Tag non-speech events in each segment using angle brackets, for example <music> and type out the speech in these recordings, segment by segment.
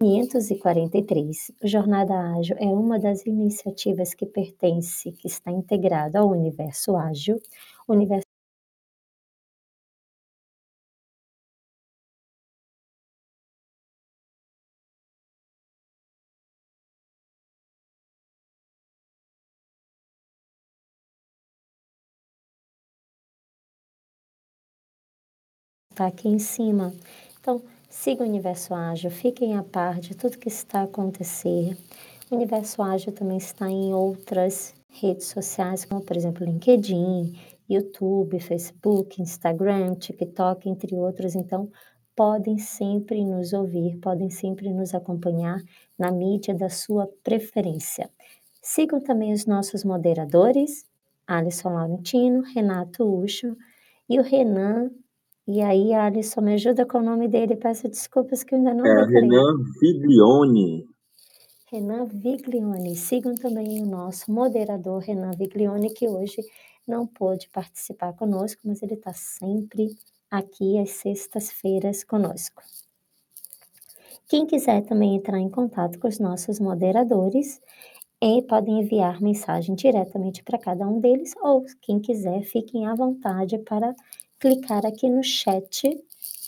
543. Jornada Ágil é uma das iniciativas que pertence, que está integrada ao Universo Ágil. Universo está aqui em cima. Então, siga o Universo Ágil, fiquem a par de tudo que está a acontecer. O Universo Ágil também está em outras redes sociais, como por exemplo LinkedIn, YouTube, Facebook, Instagram, TikTok, entre outros. Então, podem sempre nos ouvir, podem sempre nos acompanhar na mídia da sua preferência. Sigam também os nossos moderadores, Alisson Laurentino, Renato Ucho e o Renan e aí, Alisson, me ajuda com o nome dele. Peço desculpas que eu ainda não É Renan Viglione. Renan Viglione. Sigam também o nosso moderador, Renan Viglione, que hoje não pôde participar conosco, mas ele está sempre aqui às sextas-feiras conosco. Quem quiser também entrar em contato com os nossos moderadores, e podem enviar mensagem diretamente para cada um deles, ou quem quiser, fiquem à vontade para clicar aqui no chat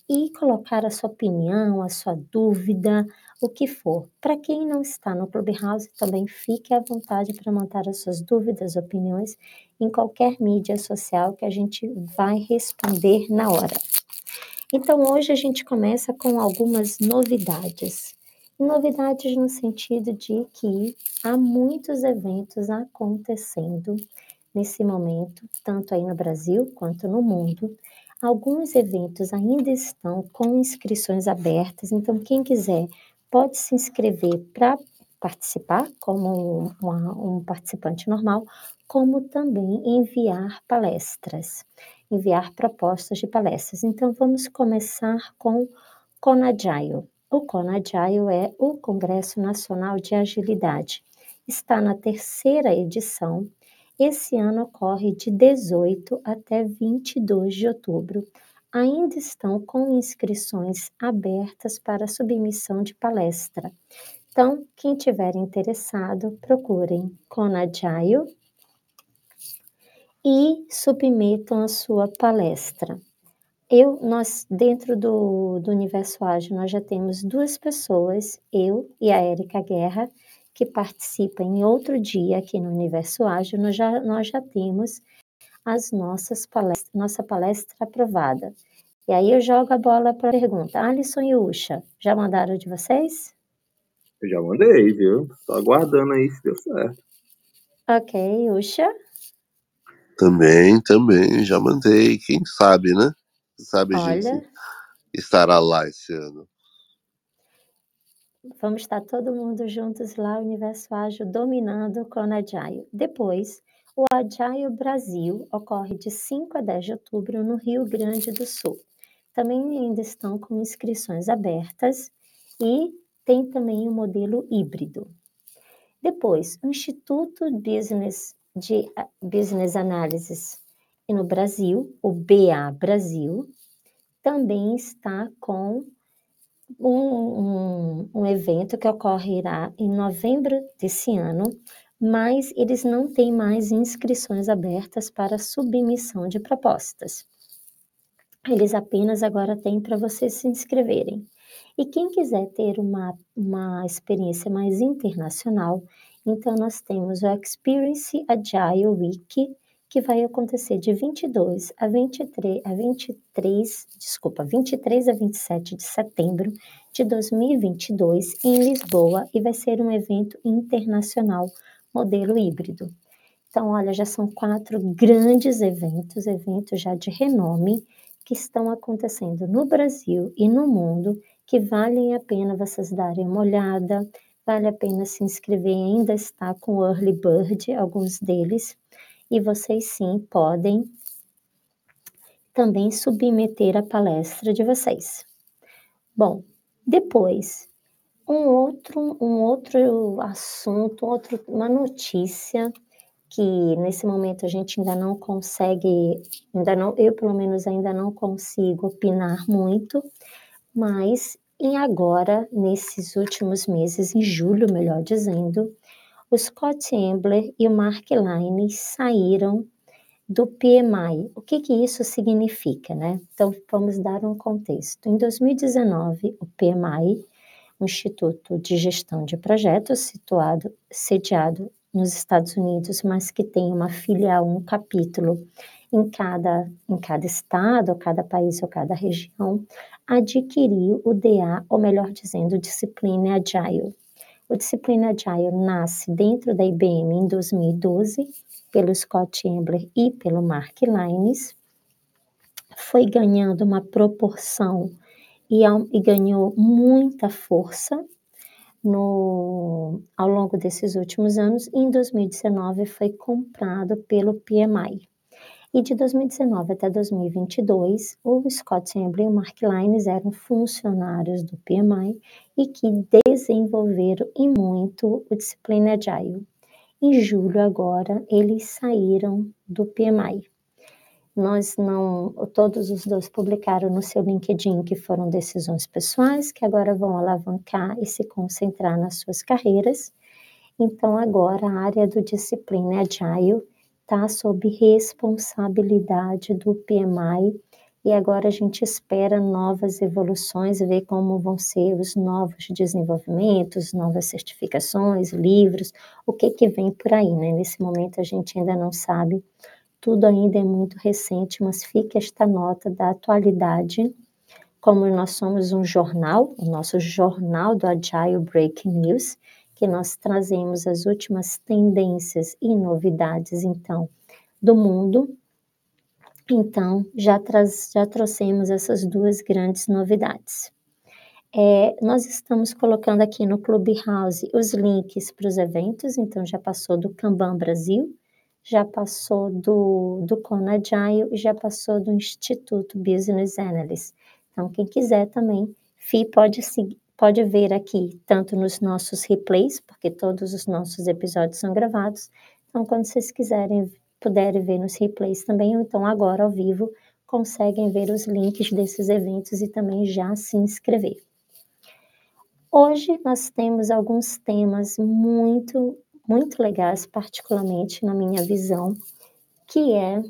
e colocar a sua opinião, a sua dúvida, o que for. Para quem não está no Clubhouse, também fique à vontade para mandar as suas dúvidas, opiniões em qualquer mídia social que a gente vai responder na hora. Então, hoje a gente começa com algumas novidades. Novidades no sentido de que há muitos eventos acontecendo nesse momento, tanto aí no Brasil quanto no mundo. Alguns eventos ainda estão com inscrições abertas, então quem quiser pode se inscrever para participar como uma, um participante normal, como também enviar palestras, enviar propostas de palestras. Então vamos começar com Conagile. O Conagile é o Congresso Nacional de Agilidade. Está na terceira edição esse ano ocorre de 18 até 22 de outubro. Ainda estão com inscrições abertas para submissão de palestra. Então, quem tiver interessado, procurem Conagile e submetam a sua palestra. Eu, nós, dentro do, do Universo Ágil, nós já temos duas pessoas, eu e a Érica Guerra, que participa em outro dia aqui no Universo Ágil, nós já, nós já temos as nossas palestras, nossa palestra aprovada. E aí eu jogo a bola para a pergunta. Alisson e Ucha, já mandaram de vocês? Eu já mandei, viu? Tô aguardando aí se deu certo. Ok, Ucha? Também, também, já mandei. Quem sabe, né? Sabe, Olha, gente, estará lá esse ano. Vamos estar todo mundo juntos lá, Universo Ágil dominando o Agile. Depois, o Agile Brasil ocorre de 5 a 10 de outubro no Rio Grande do Sul. Também ainda estão com inscrições abertas e tem também o um modelo híbrido. Depois, o Instituto Business de Business Analysis no Brasil, o BA Brasil, também está com um, um, evento que ocorrerá em novembro desse ano, mas eles não têm mais inscrições abertas para submissão de propostas. Eles apenas agora têm para vocês se inscreverem. E quem quiser ter uma, uma experiência mais internacional, então nós temos o Experience Agile Week, que vai acontecer de 22 a 23, a 23, desculpa, 23 a 27 de setembro de 2022 em Lisboa e vai ser um evento internacional modelo híbrido. Então, olha, já são quatro grandes eventos, eventos já de renome que estão acontecendo no Brasil e no mundo, que valem a pena vocês darem uma olhada, vale a pena se inscrever, ainda está com Early Bird, alguns deles, e vocês sim podem também submeter a palestra de vocês. Bom, depois, um outro, um outro assunto, outro, uma notícia que nesse momento a gente ainda não consegue, ainda não, eu pelo menos ainda não consigo opinar muito, mas E agora, nesses últimos meses, em julho, melhor dizendo, o Scott Embler e o Mark Line saíram do PMI. O que, que isso significa, né? Então, vamos dar um contexto. Em 2019, o PMI, o Instituto de Gestão de Projetos, situado, sediado nos Estados Unidos, mas que tem uma filial, um capítulo em cada, em cada estado, ou cada país ou cada região, adquiriu o DA, ou melhor dizendo, Disciplina Agile. O Disciplina Agile nasce dentro da IBM em 2012 pelo Scott Embler e pelo Mark Lines, foi ganhando uma proporção e, e ganhou muita força no, ao longo desses últimos anos. Em 2019 foi comprado pelo PMI. E de 2019 até 2022, o Scott Embler e o Mark Lines eram funcionários do PMI e que desenvolveram e muito o Disciplina Agile. Em julho agora, eles saíram do PMI. Nós não, todos os dois publicaram no seu LinkedIn que foram decisões pessoais, que agora vão alavancar e se concentrar nas suas carreiras. Então, agora a área do Disciplina Agile está sob responsabilidade do PMI e agora a gente espera novas evoluções, ver como vão ser os novos desenvolvimentos, novas certificações, livros, o que que vem por aí, né? Nesse momento a gente ainda não sabe, tudo ainda é muito recente, mas fica esta nota da atualidade, como nós somos um jornal, o nosso jornal do Agile Breaking News, que nós trazemos as últimas tendências e novidades, então, do mundo, então, já, traz, já trouxemos essas duas grandes novidades. É, nós estamos colocando aqui no Clubhouse os links para os eventos, então já passou do Kanban Brasil, já passou do, do Conagile e já passou do Instituto Business Analyst. Então, quem quiser também, FI pode, seguir, pode ver aqui, tanto nos nossos replays, porque todos os nossos episódios são gravados. Então, quando vocês quiserem puderem ver nos replays também, ou então agora ao vivo, conseguem ver os links desses eventos e também já se inscrever. Hoje nós temos alguns temas muito, muito legais, particularmente na minha visão, que é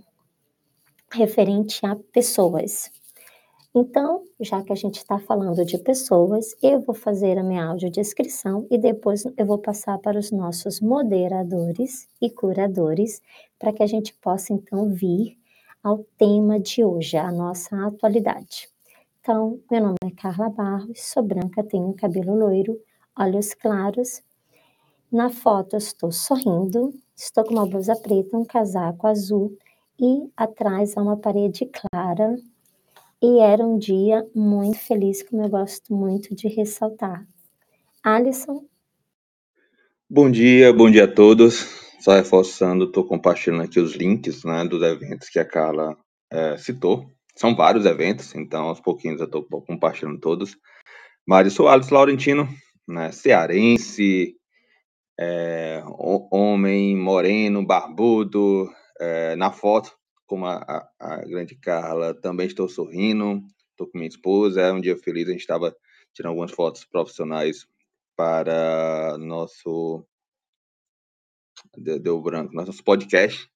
referente a pessoas. Então, já que a gente está falando de pessoas, eu vou fazer a minha audiodescrição e depois eu vou passar para os nossos moderadores e curadores para que a gente possa então vir ao tema de hoje, a nossa atualidade. Então, meu nome é Carla Barros, sou branca, tenho cabelo loiro, olhos claros. Na foto estou sorrindo, estou com uma blusa preta, um casaco azul e atrás há uma parede clara e era um dia muito feliz, como eu gosto muito de ressaltar. Alisson? Bom dia, bom dia a todos. Só reforçando, estou compartilhando aqui os links né, dos eventos que a Carla é, citou. São vários eventos, então aos pouquinhos eu estou compartilhando todos. Sou Alisson Laurentino, né, cearense, é, homem, moreno, barbudo, é, na foto como a, a, a, grande Carla, também estou sorrindo, estou com minha esposa, é um dia feliz, a gente estava tirando algumas fotos profissionais para nosso deu branco, nosso podcast,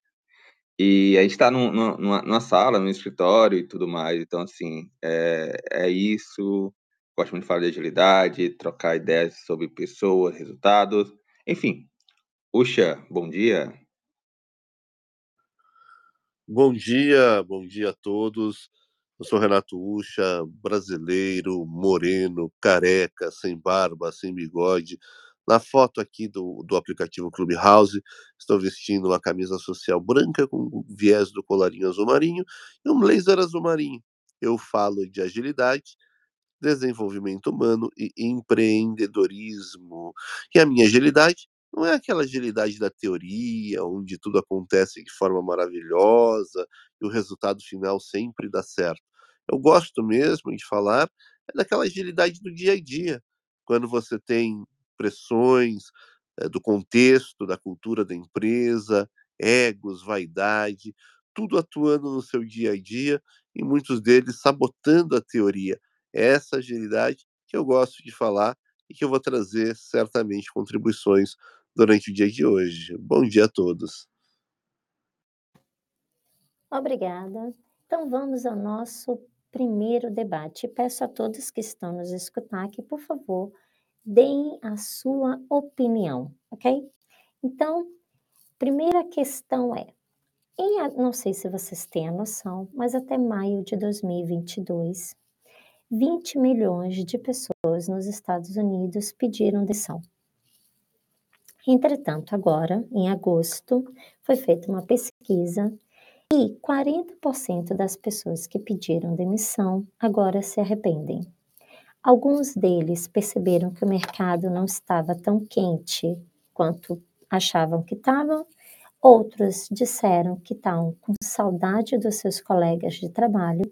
e a gente está numa, numa, sala, num escritório e tudo mais, então assim, é, é isso, gosto muito de falar de agilidade, trocar ideias sobre pessoas, resultados, enfim. Uxa, bom dia. Bom dia, bom dia a todos. Eu sou Renato Ucha, brasileiro, moreno, careca, sem barba, sem bigode. Na foto aqui do, do aplicativo Clubhouse, estou vestindo uma camisa social branca com viés do colarinho azul marinho e um blazer azul marinho. Eu falo de agilidade, desenvolvimento humano e empreendedorismo. E a minha agilidade não é aquela agilidade da teoria, onde tudo acontece de forma maravilhosa e o resultado final sempre dá certo. Eu gosto mesmo de falar é daquela agilidade do dia a dia, quando você tem pressões é, do contexto, da cultura da empresa, egos, vaidade, tudo atuando no seu dia a dia e muitos deles sabotando a teoria. Essa agilidade que eu gosto de falar e que eu vou trazer certamente contribuições durante o dia de hoje. Bom dia a todos. Obrigada. Então vamos ao nosso primeiro debate. Peço a todos que estão nos escutar que, por favor, deem a sua opinião, ok? Então, primeira questão é: em, não sei se vocês têm a noção, mas até maio de 2022, 20 milhões de pessoas nos Estados Unidos pediram demissão. Entretanto, agora, em agosto, foi feita uma pesquisa e 40% das pessoas que pediram demissão agora se arrependem. Alguns deles perceberam que o mercado não estava tão quente quanto achavam que estavam, outros disseram que estavam com saudade dos seus colegas de trabalho,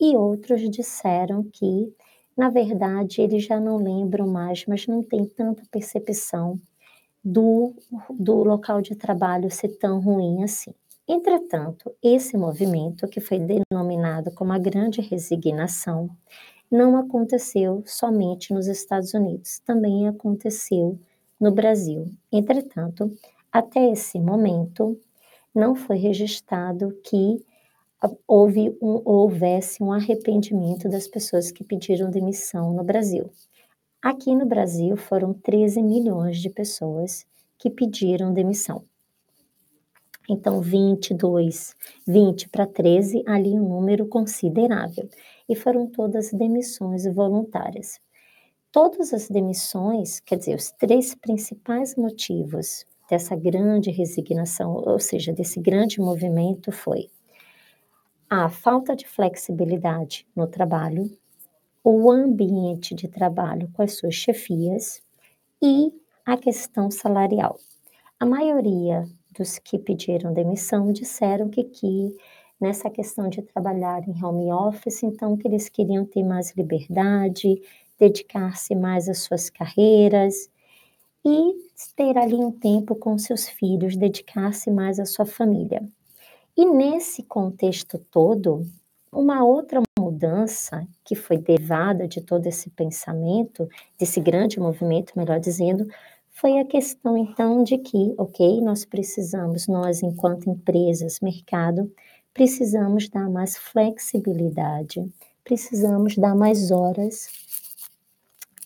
e outros disseram que, na verdade, eles já não lembram mais, mas não tem tanta percepção do, do local de trabalho ser tão ruim assim. Entretanto, esse movimento, que foi denominado como a Grande Resignação, não aconteceu somente nos Estados Unidos, também aconteceu no Brasil. Entretanto, até esse momento, não foi registrado que houve um, houvesse um arrependimento das pessoas que pediram demissão no Brasil. Aqui no Brasil foram 13 milhões de pessoas que pediram demissão. Então, 22, 20 para 13, ali um número considerável. E foram todas demissões voluntárias. Todas as demissões, quer dizer, os três principais motivos dessa grande resignação, ou seja, desse grande movimento foi a falta de flexibilidade no trabalho, o ambiente de trabalho com as suas chefias e a questão salarial. A maioria dos que pediram demissão disseram que, que nessa questão de trabalhar em home office, então que eles queriam ter mais liberdade, dedicar-se mais às suas carreiras e ter ali um tempo com seus filhos, dedicar-se mais à sua família. E nesse contexto todo, uma outra mudança que foi derivada de todo esse pensamento, desse grande movimento, melhor dizendo, foi a questão então de que, ok, nós precisamos, nós enquanto empresas, mercado, precisamos dar mais flexibilidade, precisamos dar mais horas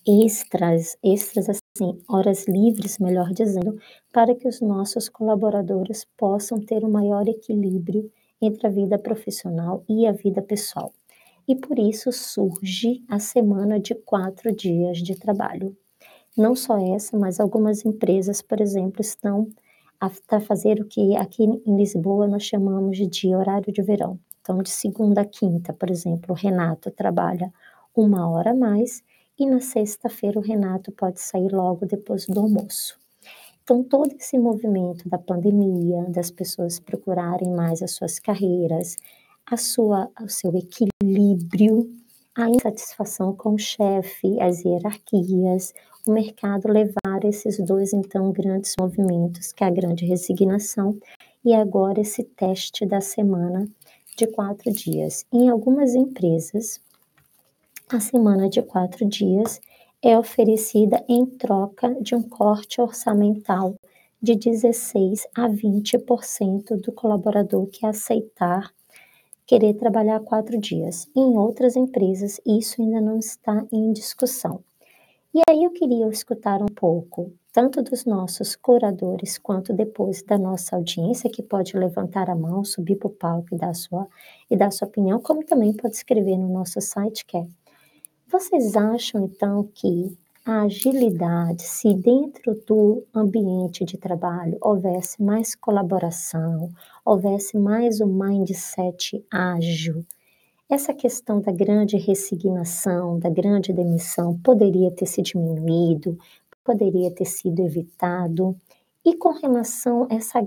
extras, extras assim, horas livres, melhor dizendo, para que os nossos colaboradores possam ter um maior equilíbrio entre a vida profissional e a vida pessoal. E por isso surge a semana de quatro dias de trabalho. Não só essa, mas algumas empresas, por exemplo, estão a fazer o que aqui em Lisboa nós chamamos de horário de verão. Então, de segunda a quinta, por exemplo, o Renato trabalha uma hora a mais e na sexta-feira o Renato pode sair logo depois do almoço. Então, todo esse movimento da pandemia, das pessoas procurarem mais as suas carreiras, a sua, o seu equilíbrio, a insatisfação com o chefe, as hierarquias, o mercado levar esses dois, então, grandes movimentos, que é a grande resignação e agora esse teste da semana de quatro dias. Em algumas empresas, a semana de quatro dias é oferecida em troca de um corte orçamental de 16 a 20% do colaborador que aceitar querer trabalhar quatro dias. Em outras empresas, isso ainda não está em discussão. E aí eu queria escutar um pouco, tanto dos nossos curadores, quanto depois da nossa audiência, que pode levantar a mão, subir para o palco e dar, sua, e dar sua opinião, como também pode escrever no nosso site, que é. Vocês acham, então, que a agilidade, se dentro do ambiente de trabalho houvesse mais colaboração, houvesse mais um mindset ágil, essa questão da grande resignação, da grande demissão, poderia ter se diminuído, poderia ter sido evitado. E com relação a essa,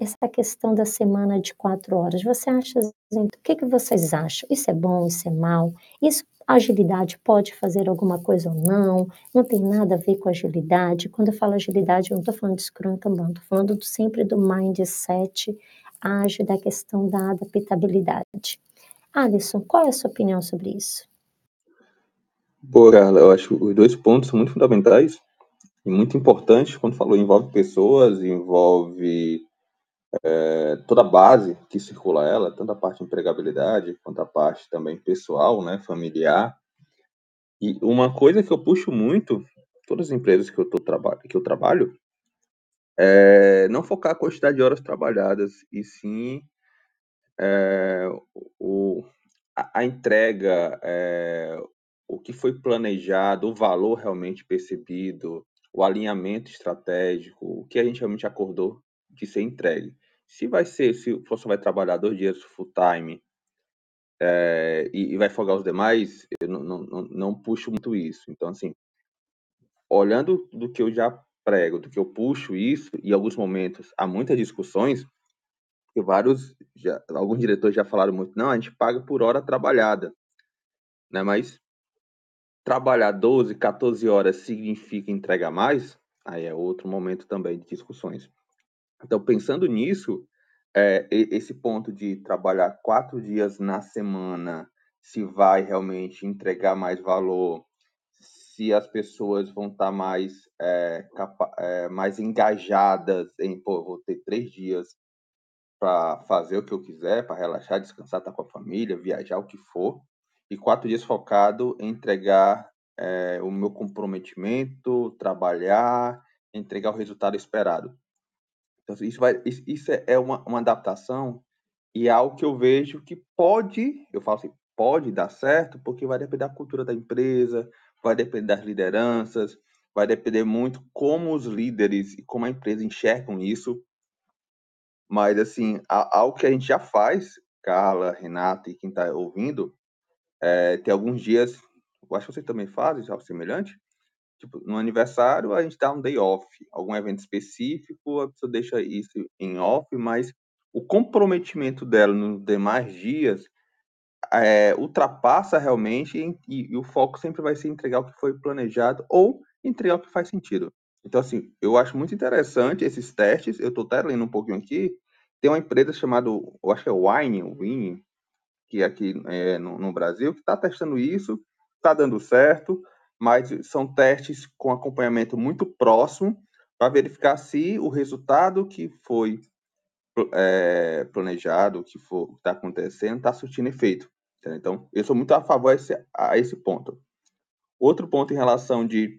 essa questão da semana de quatro horas, você acha, o que, que vocês acham? Isso é bom, isso é mal? Isso, agilidade pode fazer alguma coisa ou não? Não tem nada a ver com agilidade. Quando eu falo agilidade, eu não estou falando de Scrum Kanban, estou falando sempre do mindset ágil, da questão da adaptabilidade. Alisson, qual é a sua opinião sobre isso? Boa. Eu acho que os dois pontos são muito fundamentais e muito importantes quando falou envolve pessoas, envolve é, toda a base que circula ela, tanto a parte de empregabilidade quanto a parte também pessoal, né, familiar. E uma coisa que eu puxo muito, todas as empresas que eu, tô, que eu trabalho, é não focar a quantidade de horas trabalhadas, e sim é, o, a, a entrega, é, o que foi planejado, o valor realmente percebido, o alinhamento estratégico, o que a gente realmente acordou de ser entregue. Se vai ser, se você vai trabalhar dois dias full time é, e, e, vai folgar os demais, eu não, não, não, puxo muito isso. Então, assim, olhando do que eu já prego, do que eu puxo isso, e em alguns momentos há muitas discussões, que vários, já, alguns diretores já falaram muito, não, a gente paga por hora trabalhada, né? Mas trabalhar 12, 14 horas significa entregar mais? Aí é outro momento também de discussões. Então, pensando nisso, é, esse ponto de trabalhar quatro dias na semana, se vai realmente entregar mais valor, se as pessoas vão estar mais, é, é, mais engajadas em, pô, vou ter três dias para fazer o que eu quiser, para relaxar, descansar, estar com a família, viajar, o que for, e quatro dias focado em entregar é, o meu comprometimento, trabalhar, entregar o resultado esperado. Então, isso, vai, isso é uma, uma adaptação e é algo que eu vejo que pode, eu falo assim, pode dar certo, porque vai depender da cultura da empresa, vai depender das lideranças, vai depender muito como os líderes e como a empresa enxergam isso. Mas, assim, algo que a gente já faz, Carla, Renata e quem está ouvindo, é, tem alguns dias, eu acho que vocês também fazem algo semelhante, tipo, no aniversário a gente dá um day off, algum evento específico, a pessoa deixa isso em off, mas o comprometimento dela nos demais dias é, ultrapassa realmente e, e, o foco sempre vai ser entregar o que foi planejado ou entregar o que faz sentido. Então, assim, eu acho muito interessante esses testes. Eu estou até lendo um pouquinho aqui. Tem uma empresa chamada, eu acho que é Wine, Wine que aqui é, no, no Brasil, que está testando isso, está dando certo mas são testes com acompanhamento muito próximo para verificar se o resultado que foi é, planejado, que está acontecendo, está surtindo efeito. Então, eu sou muito a favor a esse, a esse ponto. Outro ponto em relação de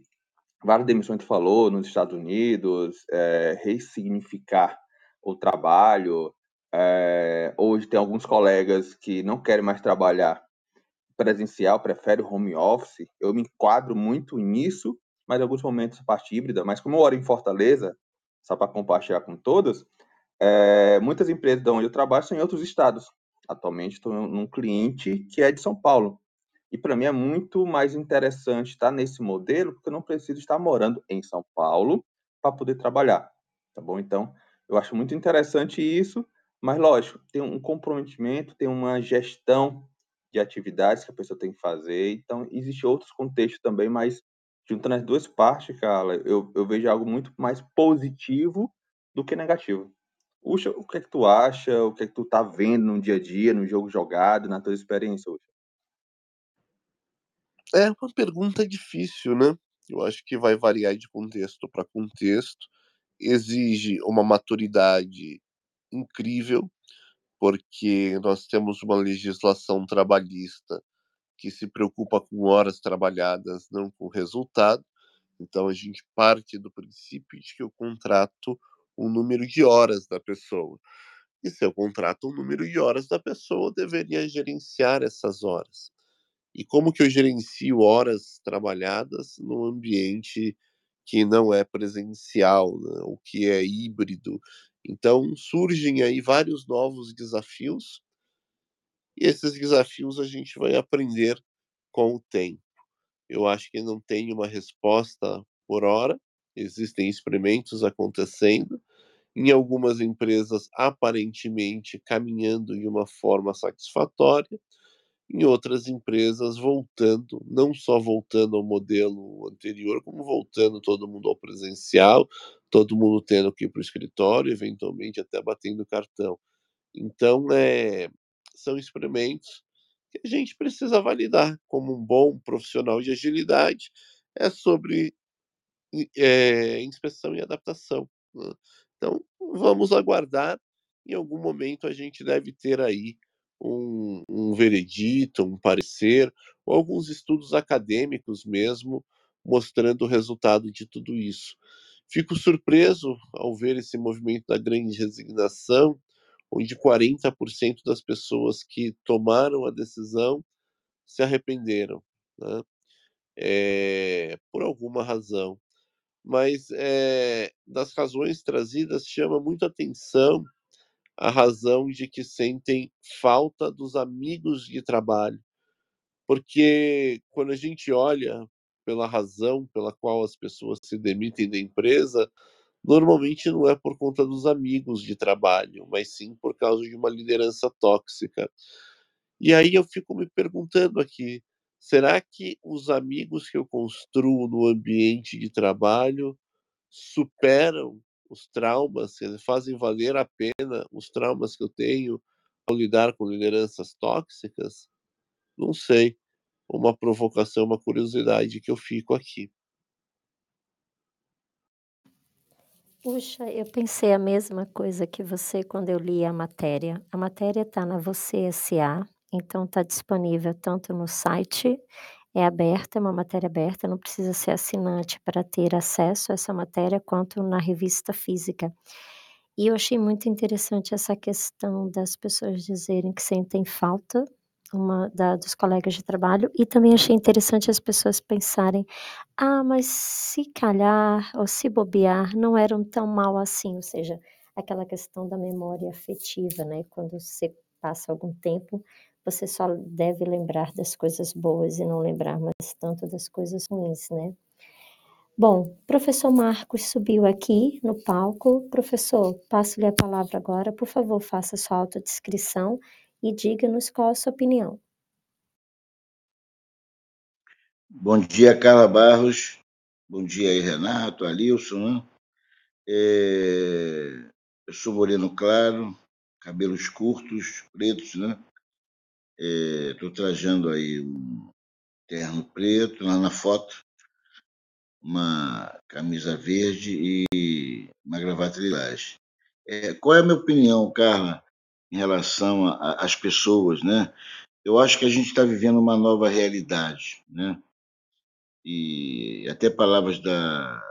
várias demissões que falou nos Estados Unidos, é, ressignificar o trabalho. É, hoje tem alguns colegas que não querem mais trabalhar presencial, prefere o home office. Eu me enquadro muito nisso, mas em alguns momentos parte híbrida. Mas como eu moro em Fortaleza, só para compartilhar com todas, é, muitas empresas de onde eu trabalho são em outros estados. Atualmente estou num cliente que é de São Paulo. E para mim é muito mais interessante estar nesse modelo, porque eu não preciso estar morando em São Paulo para poder trabalhar. Tá bom? Então, eu acho muito interessante isso, mas lógico, tem um comprometimento, tem uma gestão de atividades que a pessoa tem que fazer. Então, existe outros contextos também, mas juntando as duas partes, Carla, eu, eu vejo algo muito mais positivo do que negativo. Uxa, o que é que tu acha? O que é que tu tá vendo no dia a dia, no jogo jogado, na tua experiência, Uxa? É uma pergunta difícil, né? Eu acho que vai variar de contexto para contexto. Exige uma maturidade incrível porque nós temos uma legislação trabalhista que se preocupa com horas trabalhadas, não com resultado. Então a gente parte do princípio de que eu contrato um número de horas da pessoa. E se eu contrato um número de horas da pessoa, eu deveria gerenciar essas horas. E como que eu gerencio horas trabalhadas no ambiente que não é presencial, né? o que é híbrido, então surgem aí vários novos desafios, e esses desafios a gente vai aprender com o tempo. Eu acho que não tem uma resposta por hora, existem experimentos acontecendo, em algumas empresas aparentemente caminhando de uma forma satisfatória, em outras empresas voltando, não só voltando ao modelo anterior, como voltando todo mundo ao presencial, todo mundo tendo que ir para o escritório, eventualmente até batendo cartão. Então, é, são experimentos que a gente precisa validar como um bom profissional de agilidade é sobre é, inspeção e adaptação. Né? Então, vamos aguardar. Em algum momento a gente deve ter aí um, um veredito, um parecer, ou alguns estudos acadêmicos mesmo, mostrando o resultado de tudo isso. Fico surpreso ao ver esse movimento da grande resignação, onde 40% das pessoas que tomaram a decisão se arrependeram, né? é, por alguma razão. Mas é, das razões trazidas chama muito atenção a razão de que sentem falta dos amigos de trabalho. Porque quando a gente olha pela razão pela qual as pessoas se demitem da empresa, normalmente não é por conta dos amigos de trabalho, mas sim por causa de uma liderança tóxica. E aí eu fico me perguntando aqui, será que os amigos que eu construo no ambiente de trabalho superam os traumas, fazem valer a pena os traumas que eu tenho ao lidar com lideranças tóxicas? Não sei. Uma provocação, uma curiosidade que eu fico aqui. Puxa, eu pensei a mesma coisa que você quando eu li a matéria. A matéria está na Você S.A., então está disponível tanto no site, é aberta, é uma matéria aberta, não precisa ser assinante para ter acesso a essa matéria, quanto na revista física. E eu achei muito interessante essa questão das pessoas dizerem que sentem falta uma da dos colegas de trabalho, e também achei interessante as pessoas pensarem: "Ah, mas se calhar ou se bobear não eram tão mal assim", ou seja, aquela questão da memória afetiva, né, quando você passa algum tempo, você só deve lembrar das coisas boas e não lembrar mais tanto das coisas ruins, né. Bom, professor Marcos subiu aqui no palco. Professor, passo-lhe a palavra agora, por favor, faça sua autodescrição e diga-nos qual a sua opinião. Bom dia, Carla Barros. Bom dia aí, Renato, Alilson. Né? É... Eu sou moreno claro, cabelos curtos, pretos, né? Estou é... trajando aí um terno preto, lá na foto, uma camisa verde e uma gravata lilás. É... Qual é a minha opinião, Carla, em relação às pessoas, né? Eu acho que a gente está vivendo uma nova realidade, né? E até palavras da,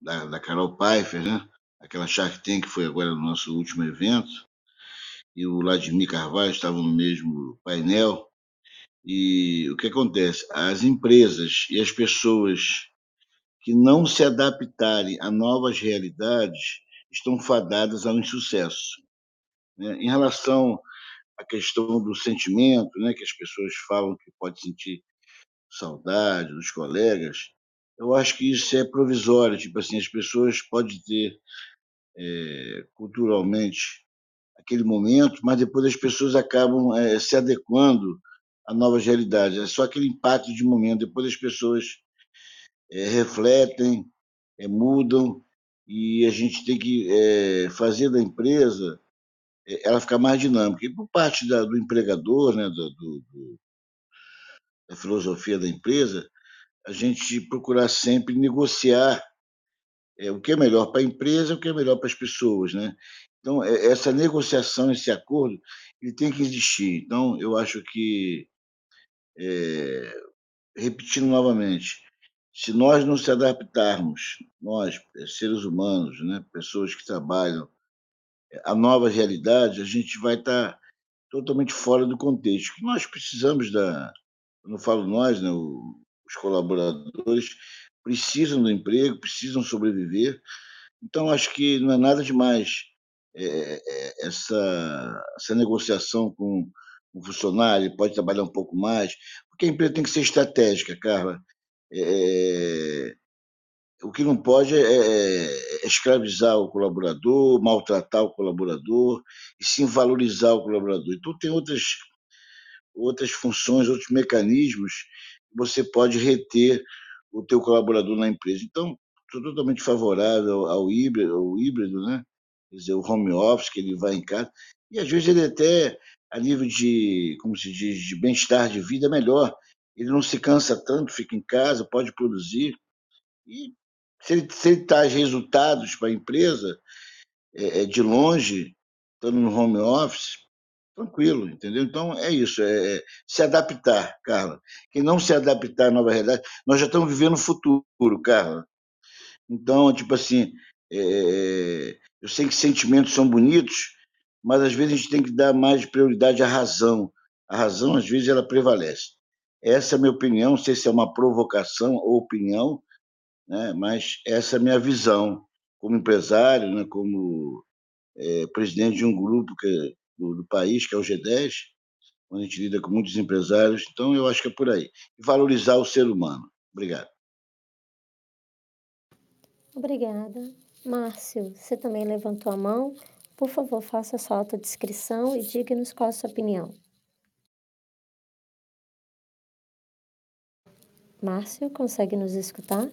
da, da Carol Pfeiffer, né? Aquela Shark Tank que foi agora no nosso último evento, e o Vladimir Carvalho estavam no mesmo painel. E o que acontece? As empresas e as pessoas que não se adaptarem a novas realidades estão fadadas ao insucesso. Né? Em relação à questão do sentimento, né, que as pessoas falam que pode sentir saudade dos colegas, eu acho que isso é provisório. Tipo assim, as pessoas podem ter é, culturalmente aquele momento, mas depois as pessoas acabam é, se adequando a novas realidades. É só aquele impacto de momento. Depois as pessoas é, refletem, é, mudam e a gente tem que fazer da empresa ela ficar mais dinâmica. E por parte da, do empregador, né, do, do, da filosofia da empresa, a gente procurar sempre negociar é, o que é melhor para a empresa, o que é melhor para as pessoas, né? Então, essa negociação, esse acordo, ele tem que existir. Então, eu acho que, é, repetindo novamente, se nós não se adaptarmos, nós, seres humanos, né, pessoas que trabalham a nova realidade, a gente vai estar totalmente fora do contexto. Que nós precisamos da, não falo nós, né, os colaboradores precisam do emprego, precisam sobreviver. Então acho que não é nada demais é, é, essa essa negociação com o funcionário, pode trabalhar um pouco mais, porque a empresa tem que ser estratégica, Carla. É, o que não pode é, é, é, escravizar o colaborador, maltratar o colaborador, e sim valorizar o colaborador. Então, tem outras, outras funções, outros mecanismos que você pode reter o teu colaborador na empresa. Então, sou totalmente favorável ao híbrido, ao híbrido, né? Quer dizer, o home office, que ele vai em casa. E às vezes ele até a nível de, como se diz, de bem-estar de vida, melhor. Ele não se cansa tanto, fica em casa, pode produzir. E se ele, se ele traz resultados para a empresa, é, é, de longe, estando no home office, tranquilo, entendeu? Então é isso, é, é se adaptar, Carla. Quem não se adaptar à nova realidade, nós já estamos vivendo o futuro, Carla. Então, tipo assim, é, eu sei que sentimentos são bonitos, mas às vezes a gente tem que dar mais prioridade à razão. A razão, às vezes, ela prevalece. Essa é a minha opinião, não sei se é uma provocação ou opinião, né? mas essa é a minha visão como empresário, né? como é, presidente de um grupo que, do, do, país, que é o G10, onde a gente lida com muitos empresários. Então, eu acho que é por aí. Valorizar o ser humano. Obrigado. Obrigada. Márcio, você também levantou a mão. Por favor, faça sua autodescrição e diga-nos qual a sua opinião. Márcio, consegue nos escutar?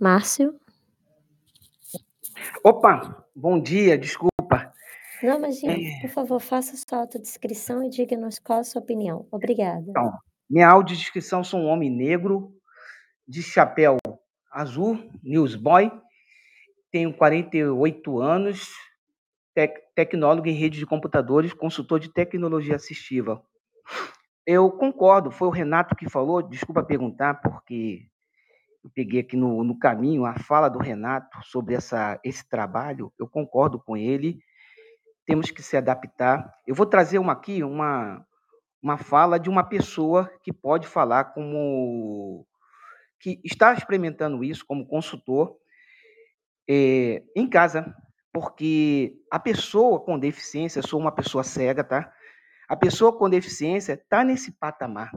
Márcio? Opa, bom dia, desculpa. Não, imagina, é... por favor, faça sua autodescrição e diga-nos qual a sua opinião. Obrigada. Então, minha audiodescrição, sou um homem negro, de chapéu azul, newsboy, tenho 48 anos, tec tecnólogo em rede de computadores, consultor de tecnologia assistiva. Eu concordo, foi o Renato que falou, desculpa perguntar, porque eu peguei aqui no, no caminho a fala do Renato sobre essa, esse trabalho, eu concordo com ele, temos que se adaptar. Eu vou trazer uma aqui, uma, uma fala de uma pessoa que pode falar como que está experimentando isso como consultor é, em casa, porque a pessoa com deficiência, sou uma pessoa cega, tá? A pessoa com deficiência está nesse patamar.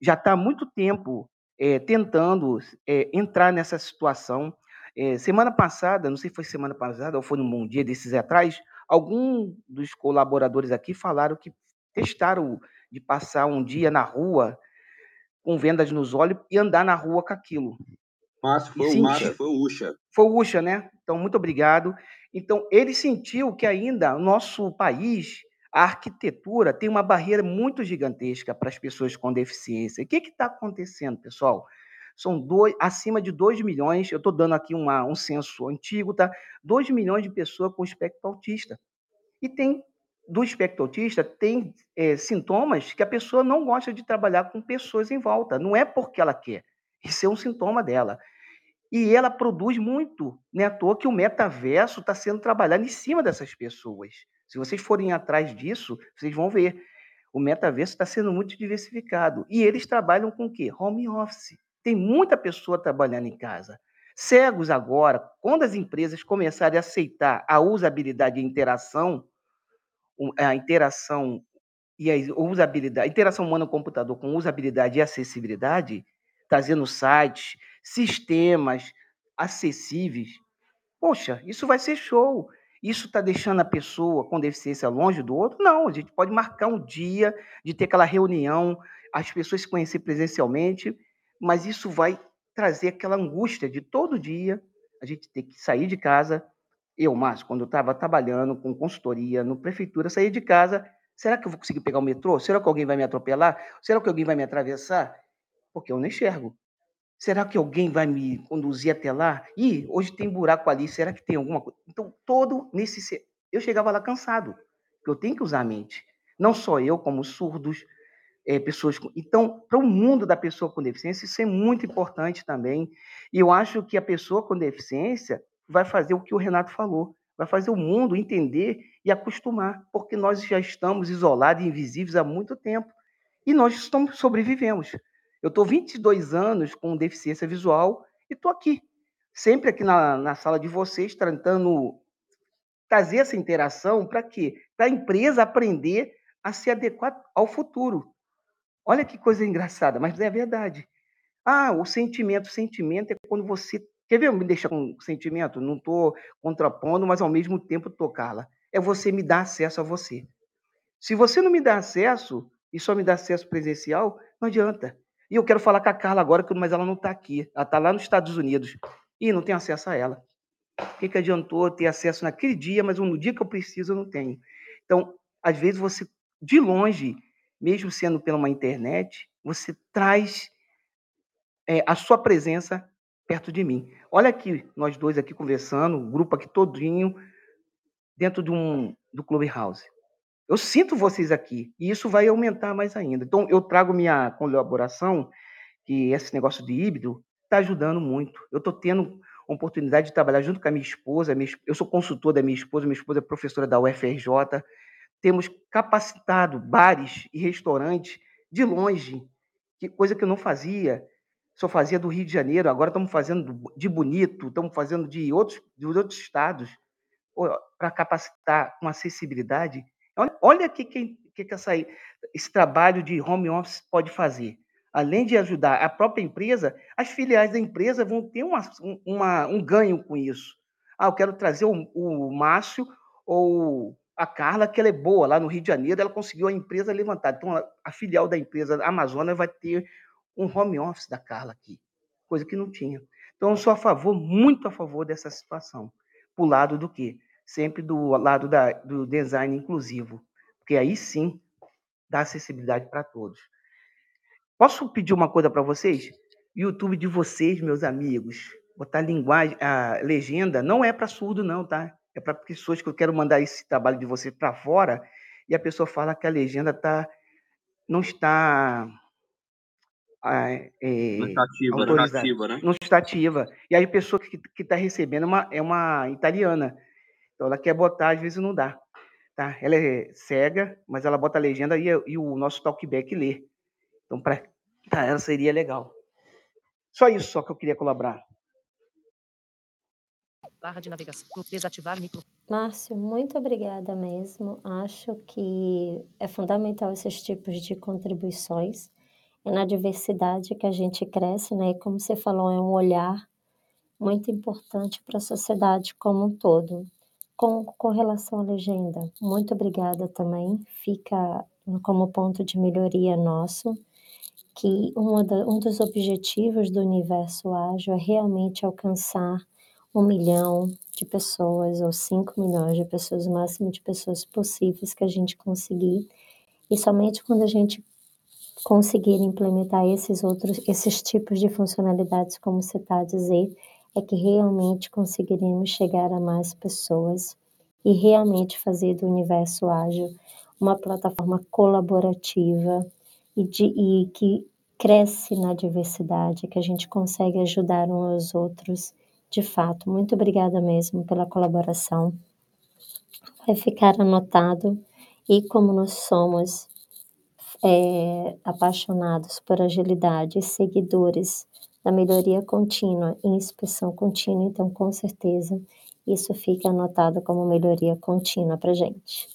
Já está há muito tempo é, tentando é, entrar nessa situação. semana passada, não sei se foi semana passada ou foi num bom dia desses atrás, algum dos colaboradores aqui falaram que testaram de passar um dia na rua com vendas nos olhos e andar na rua com aquilo. Márcio, foi o Márcio, foi o Ucha. Foi o Ucha, né? Então, muito obrigado. Então, ele sentiu que ainda o nosso país, a arquitetura, tem uma barreira muito gigantesca para as pessoas com deficiência. O que está acontecendo, pessoal? São dois, acima de 2 milhões, eu estou dando aqui uma, um censo antigo, tá? 2 milhões de pessoas com espectro autista. E tem do espectro autista tem é, sintomas que a pessoa não gosta de trabalhar com pessoas em volta. Não é porque ela quer. Isso é um sintoma dela. E ela produz muito. Não é à toa que o metaverso está sendo trabalhado em cima dessas pessoas. Se vocês forem atrás disso, vocês vão ver. O metaverso está sendo muito diversificado. E eles trabalham com o quê? Home office. Tem muita pessoa trabalhando em casa. Cegos agora, quando as empresas começarem a aceitar a usabilidade e a interação, a interação e a usabilidade, interação humano-computador com usabilidade e acessibilidade, trazendo sites, sistemas acessíveis. Poxa, isso vai ser show. Isso está deixando a pessoa com deficiência longe do outro? Não, a gente pode marcar um dia de ter aquela reunião, as pessoas se conhecer presencialmente, mas isso vai trazer aquela angústia de todo dia a gente ter que sair de casa, eu, Márcio, quando eu estava trabalhando com consultoria no prefeitura, saí de casa, será que eu vou conseguir pegar o metrô? Será que alguém vai me atropelar? Será que alguém vai me atravessar? Porque eu não enxergo. Será que alguém vai me conduzir até lá? Ih, hoje tem buraco ali, será que tem alguma coisa? Então, todo nesse. Eu chegava lá cansado, porque eu tenho que usar a mente. Não só eu, como surdos, é, pessoas. Com... Então, para o mundo da pessoa com deficiência, isso é muito importante também. E eu acho que a pessoa com deficiência vai fazer o que o Renato falou, vai fazer o mundo entender e acostumar, porque nós já estamos isolados e invisíveis há muito tempo e nós estamos, sobrevivemos. Eu estou 22 anos com deficiência visual e estou aqui, sempre aqui na, na sala de vocês, tentando trazer essa interação para quê? Para a empresa aprender a se adequar ao futuro. Olha que coisa engraçada, mas é verdade. Ah, o sentimento, o sentimento é quando você Quer ver me deixar com sentimento? Não estou contrapondo, mas ao mesmo tempo tocá-la. É você me dar acesso a você. Se você não me dá acesso e só me dá acesso presencial, não adianta. E eu quero falar com a Carla agora, mas ela não está aqui. Ela está lá nos Estados Unidos. E não tem acesso a ela. O que, que adiantou ter acesso naquele dia, mas no dia que eu preciso eu não tenho? Então, às vezes você, de longe, mesmo sendo pela uma internet, você traz é, a sua presença perto de mim. Olha aqui, nós dois aqui conversando, o grupo aqui todinho, dentro de um, do Clubhouse. Eu sinto vocês aqui, e isso vai aumentar mais ainda. Então, eu trago minha colaboração, que esse negócio de híbrido está ajudando muito. Eu estou tendo oportunidade de trabalhar junto com a minha esposa, minha, eu sou consultor da minha esposa, minha esposa é professora da UFRJ, temos capacitado bares e restaurantes de longe, que coisa que eu não fazia. Só fazia do Rio de Janeiro, agora estamos fazendo de Bonito, estamos fazendo de outros, de outros estados, para capacitar com acessibilidade. Olha o que, que, que essa, esse trabalho de home office pode fazer. Além de ajudar a própria empresa, as filiais da empresa vão ter uma, uma, um ganho com isso. Ah, eu quero trazer o, o Márcio ou a Carla, que ela é boa lá no Rio de Janeiro, ela conseguiu a empresa levantar. Então, a, a filial da empresa Amazônia vai ter um home office da Carla aqui, coisa que não tinha. Então, eu sou a favor, muito a favor dessa situação. Para o lado do quê? Sempre do lado da, do design inclusivo, porque aí sim dá acessibilidade para todos. Posso pedir uma coisa para vocês? YouTube de vocês, meus amigos, botar linguagem, a legenda não é para surdo não, tá? é para pessoas que eu quero mandar esse trabalho de você para fora e a pessoa fala que a legenda tá, não está. É, não está ativa, não está ativa, né? Não está ativa. E aí a pessoa que está recebendo é uma, é uma italiana. Então ela quer botar, às vezes não dá. Tá? Ela é cega, mas ela bota a legenda e, e o nosso talkback lê. Então, para tá, ela seria legal. Só isso só que eu queria colaborar. Barra de navegação. Desativar micro. Márcio, muito obrigada mesmo. Acho que é fundamental esses tipos de contribuições. É na diversidade que a gente cresce, né? E como você falou, é um olhar muito importante para a sociedade como um todo. Com, com relação à legenda, muito obrigada também. Fica como ponto de melhoria nosso que da, um dos objetivos do universo ágil é realmente alcançar um milhão de pessoas ou cinco milhões de pessoas, o máximo de pessoas possíveis que a gente conseguir. E somente quando a gente conseguir implementar esses outros, esses tipos de funcionalidades, como você está a dizer, é que realmente conseguiremos chegar a mais pessoas e realmente fazer do universo ágil uma plataforma colaborativa e, de, e que cresce na diversidade, que a gente consegue ajudar uns aos outros de fato, muito obrigada mesmo pela colaboração. Vai ficar anotado e como nós somos é, apaixonados por agilidade, seguidores da melhoria contínua e inspeção contínua, então com certeza isso fica anotado como melhoria contínua para gente.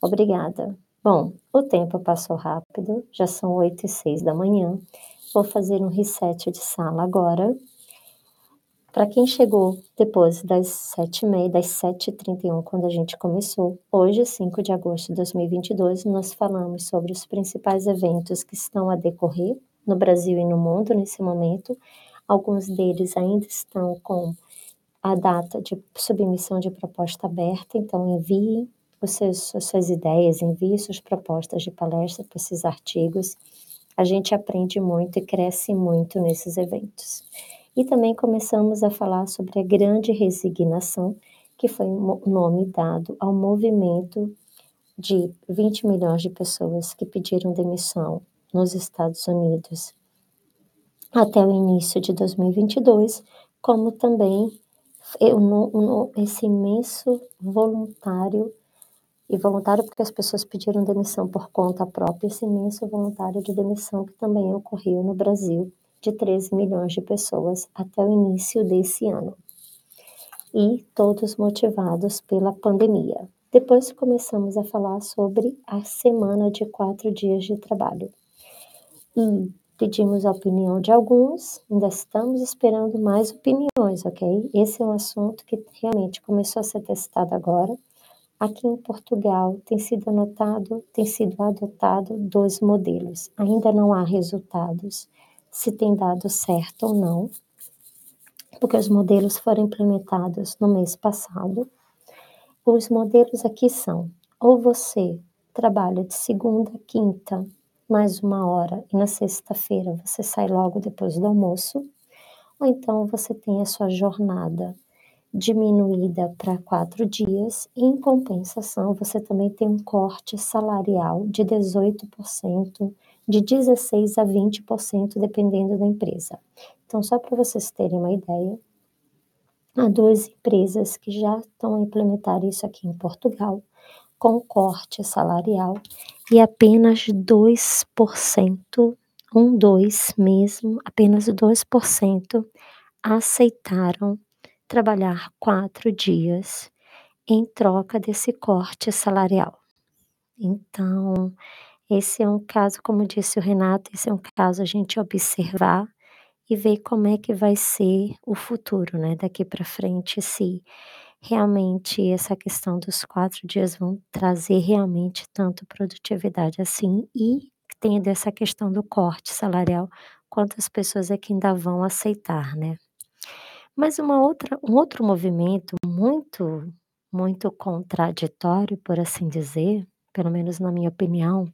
Obrigada. Bom, o tempo passou rápido, já são 8 e 6 da manhã. Vou fazer um reset de sala agora para quem chegou depois das 7h30, das 7h31, quando a gente começou, hoje, 5 de agosto de 2022, nós falamos sobre os principais eventos que estão a decorrer no Brasil e no mundo nesse momento. Alguns deles ainda estão com a data de submissão de proposta aberta, então enviem os seus, as suas ideias, envie suas propostas de palestra para esses artigos. A gente aprende muito e cresce muito nesses eventos. E também começamos a falar sobre a grande resignação, que foi o nome dado ao movimento de 20 milhões de pessoas que pediram demissão nos Estados Unidos até o início de 2022, como também esse imenso voluntário e voluntário porque as pessoas pediram demissão por conta própria, esse imenso voluntário de demissão que também ocorreu no Brasil de 13 milhões de pessoas até o início desse ano. E todos motivados pela pandemia. Depois começamos a falar sobre a semana de quatro dias de trabalho. E pedimos a opinião de alguns, ainda estamos esperando mais opiniões, ok? Esse é um assunto que realmente começou a ser testado agora. Aqui em Portugal tem sido anotado, tem sido adotado dois modelos. Ainda não há resultados se tem dado certo ou não. porque os modelos foram implementados no mês passado. Os modelos aqui são: ou você trabalha de segunda a quinta, mais uma hora, e na sexta-feira você sai logo depois do almoço, ou então você tem a sua jornada diminuída para quatro dias, e em compensação você também tem um corte salarial de 18%, de 16% a 20%, dependendo da empresa. Então, só para vocês terem uma ideia, há duas empresas que já estão a implementar isso aqui em Portugal, com corte salarial, e apenas 2%, um 2 mesmo, apenas 2% aceitaram trabalhar quatro dias em troca desse corte salarial. Então, esse é um caso, como disse o Renato, esse é um caso a gente observar e ver como é que vai ser o futuro, né? Daqui para frente, se realmente essa questão dos quatro dias vão trazer realmente tanto produtividade assim e tendo essa questão do corte salarial, quantas pessoas é que ainda vão aceitar, né? Mas uma outra um outro movimento muito, muito contraditório, por assim dizer, pelo menos na minha opinião,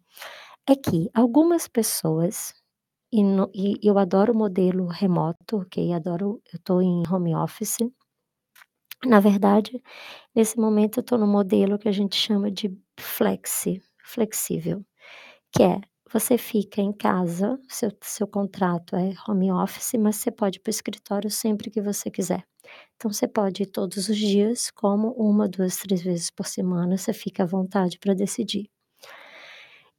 é que algumas pessoas, e no e eu adoro o modelo remoto, ok, adoro eu estou em home office. Na verdade, nesse momento eu estou no modelo que a gente chama de flexi, flexível, que é você fica em casa, seu seu contrato é home office, mas você pode ir para o escritório sempre que você quiser. Então você pode ir todos os dias, como uma, duas, três vezes por semana, você fica à vontade para decidir.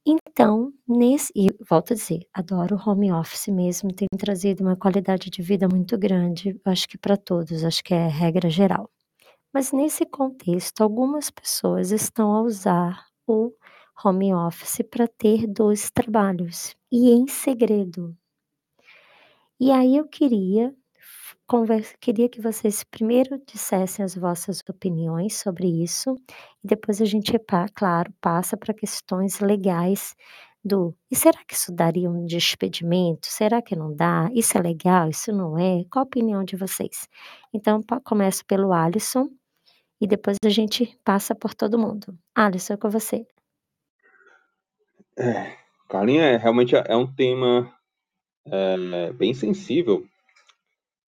Então, nesse e volto a dizer, adoro o home office mesmo, tem trazido uma qualidade de vida muito grande, acho que para todos, acho que é regra geral. Mas nesse contexto, algumas pessoas estão a usar o home office para ter dois trabalhos, e em segredo. E aí eu queria conversa queria que vocês primeiro dissessem as vossas opiniões sobre isso, e depois a gente claro, passa para questões legais do: "E será que isso daria um despedimento? Será que não dá? Isso é legal? Isso não é?" Qual a opinião de vocês? Então começo pelo Alisson, e depois a gente passa por todo mundo. Alisson, é com você. É, Carlinha, é realmente é um tema, eh, bem sensível.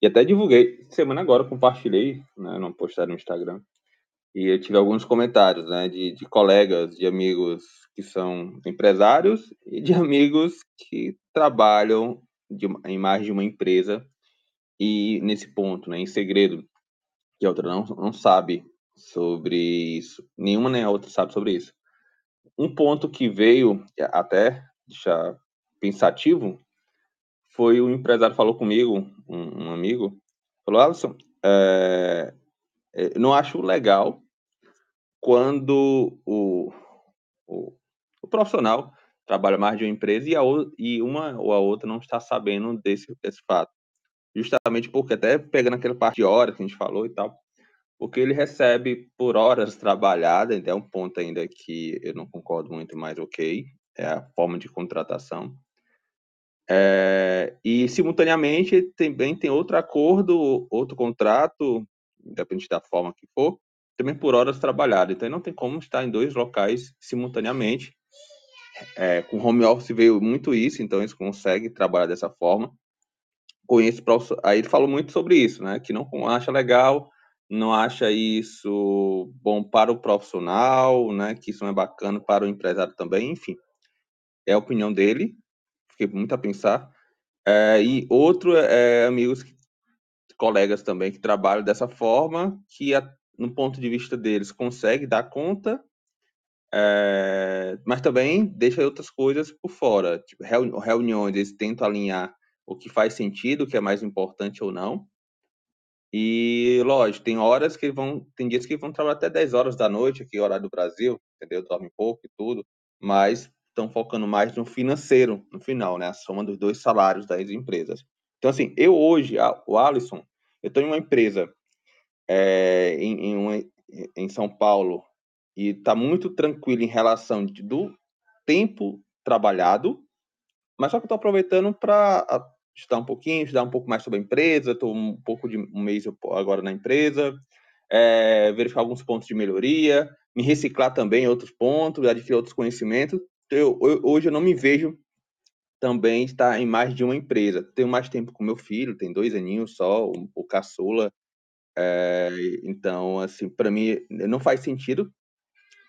E até divulguei semana agora, compartilhei, né, numa postagem no Instagram, e eu tive alguns comentários, né, de de colegas, de amigos que são empresários e de <laughs> amigos que trabalham de em mais de uma empresa, e nesse ponto, né, em segredo, que a outra não não sabe sobre isso, nenhuma nem a outra sabe sobre isso. Um ponto que veio até deixar pensativo, foi o empresário falou comigo, um um amigo, falou: "Alisson, eh, não acho legal quando o o o profissional trabalha mais de uma empresa e a e uma ou a outra não está sabendo desse desse fato". Justamente porque até pegando aquela parte de horas que a gente falou e tal, porque ele recebe por horas trabalhada, então é um ponto ainda que eu não concordo muito, mas ok, é a forma de contratação. Eh, e simultaneamente também tem outro acordo, outro contrato, independente da forma que for, também por horas trabalhadas, então não tem como estar em 2 locais simultaneamente. Eh, com home office veio muito isso, então eles conseguem trabalhar dessa forma. Conheço aí ele falou muito sobre isso, né, que não acha legal, não acha isso bom para o profissional, né, que isso não é bacana para o empresário também, enfim. É a opinião dele, fiquei muito a pensar. Eh, e outro, eh, amigos colegas também que trabalham dessa forma, que a no ponto de vista deles consegue dar conta, eh, mas também deixa outras coisas por fora, tipo reu reuniões, eles tentam alinhar o que faz sentido, o que é mais importante ou não. E lógico, tem horas que vão tem dias que vão trabalhar até 22h, aqui horário do Brasil, entendeu, dorme pouco e tudo, mas estão focando mais no financeiro, no final, né, a soma dos 2 salários das empresas. Então assim, eu hoje, a o Alisson, eu estou em uma empresa, eh, em em uma em São Paulo, e está muito tranquilo em relação de do tempo trabalhado, mas só que estou aproveitando pra a estudar um pouquinho, estudar um pouco mais sobre a empresa, estou um pouco de um mês agora na empresa, é, verificar alguns pontos de melhoria, me reciclar também em outros pontos, adquirir outros conhecimentos. Eu, hoje eu não me vejo também estar em mais de uma empresa. Tenho mais tempo com meu filho, tem dois aninhos só, o, o caçula. É, então, assim, para mim não faz sentido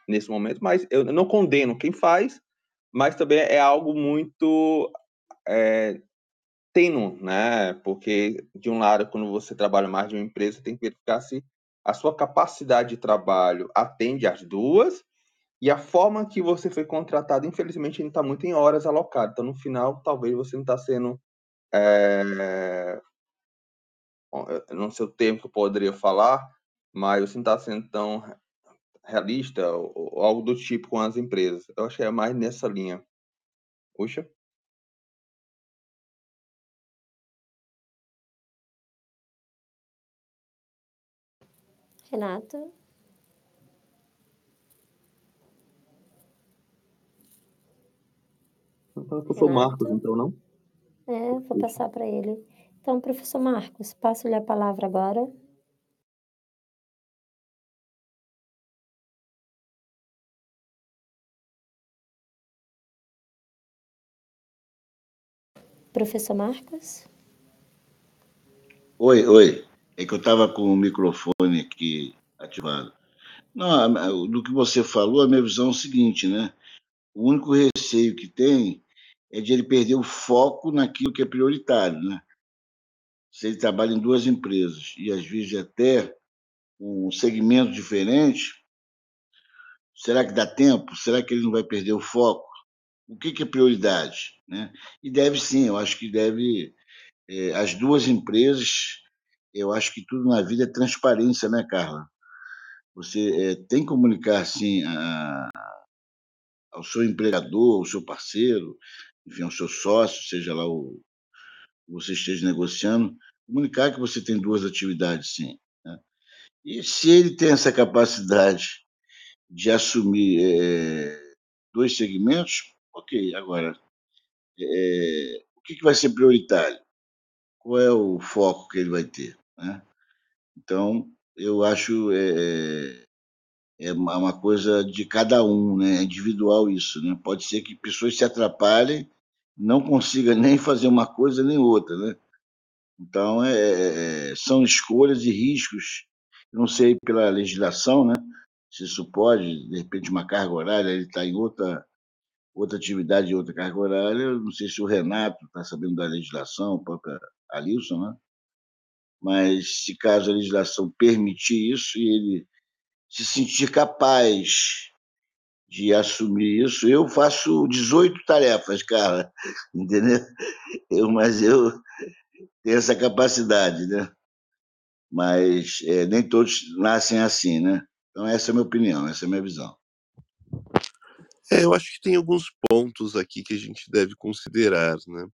nesse momento, mas eu não condeno quem faz, mas também é algo muito é, tênue, né? Porque, de um lado, quando você trabalha mais de uma empresa, tem que verificar se a sua capacidade de trabalho atende às duas e a forma que você foi contratado, infelizmente, ainda está muito em horas alocadas. Então, no final, talvez você não está sendo. É... Não sei o termo que eu poderia falar, mas você não está sendo tão realista ou, algo do tipo com as empresas. Eu acho que é mais nessa linha. Puxa. Renato? Professor Renato? Marcos, então, não? É, vou passar para ele. Então, professor Marcos, passo-lhe a palavra agora. Professor Marcos? Oi, oi. É que eu estava com o microfone aqui ativado. Não, do que você falou, a minha visão é o seguinte, né? O único receio que tem é de ele perder o foco naquilo que é prioritário, né? Se ele trabalha em duas empresas e às vezes até um segmento diferente, será que dá tempo? Será que ele não vai perder o foco? O que, que é prioridade? Né? E deve sim, eu acho que deve. É, as duas empresas eu acho que tudo na vida é transparência, né, Carla? Você é, tem que comunicar assim a, ao seu empregador, ao seu parceiro, enfim, ao seu sócio, seja lá o você esteja negociando, comunicar que você tem duas atividades, sim. Né? E se ele tem essa capacidade de assumir é, dois segmentos, ok. Agora, é, o que, que vai ser prioritário? Qual é o foco que ele vai ter? Né? Então, eu acho é, é uma coisa de cada um, né? É individual isso, né? Pode ser que pessoas se atrapalhem, não consiga <laughs> nem fazer uma coisa nem outra, né? Então, é, é, são escolhas e riscos. Não sei pela legislação, né? Se isso pode, de repente, uma carga horária, ele está em outra, outra atividade, outra carga horária. Eu não sei se o Renato está sabendo da legislação, o próprio Alilson, né? mas se caso a legislação permitir isso e ele se sentir capaz de assumir isso, eu faço 18 tarefas, cara, <laughs> entendeu? Eu, mas eu tenho essa capacidade, né? Mas é, nem todos nascem assim, né? Então essa é a minha opinião, essa é a minha visão. É, eu acho que tem alguns pontos aqui que a gente deve considerar, né?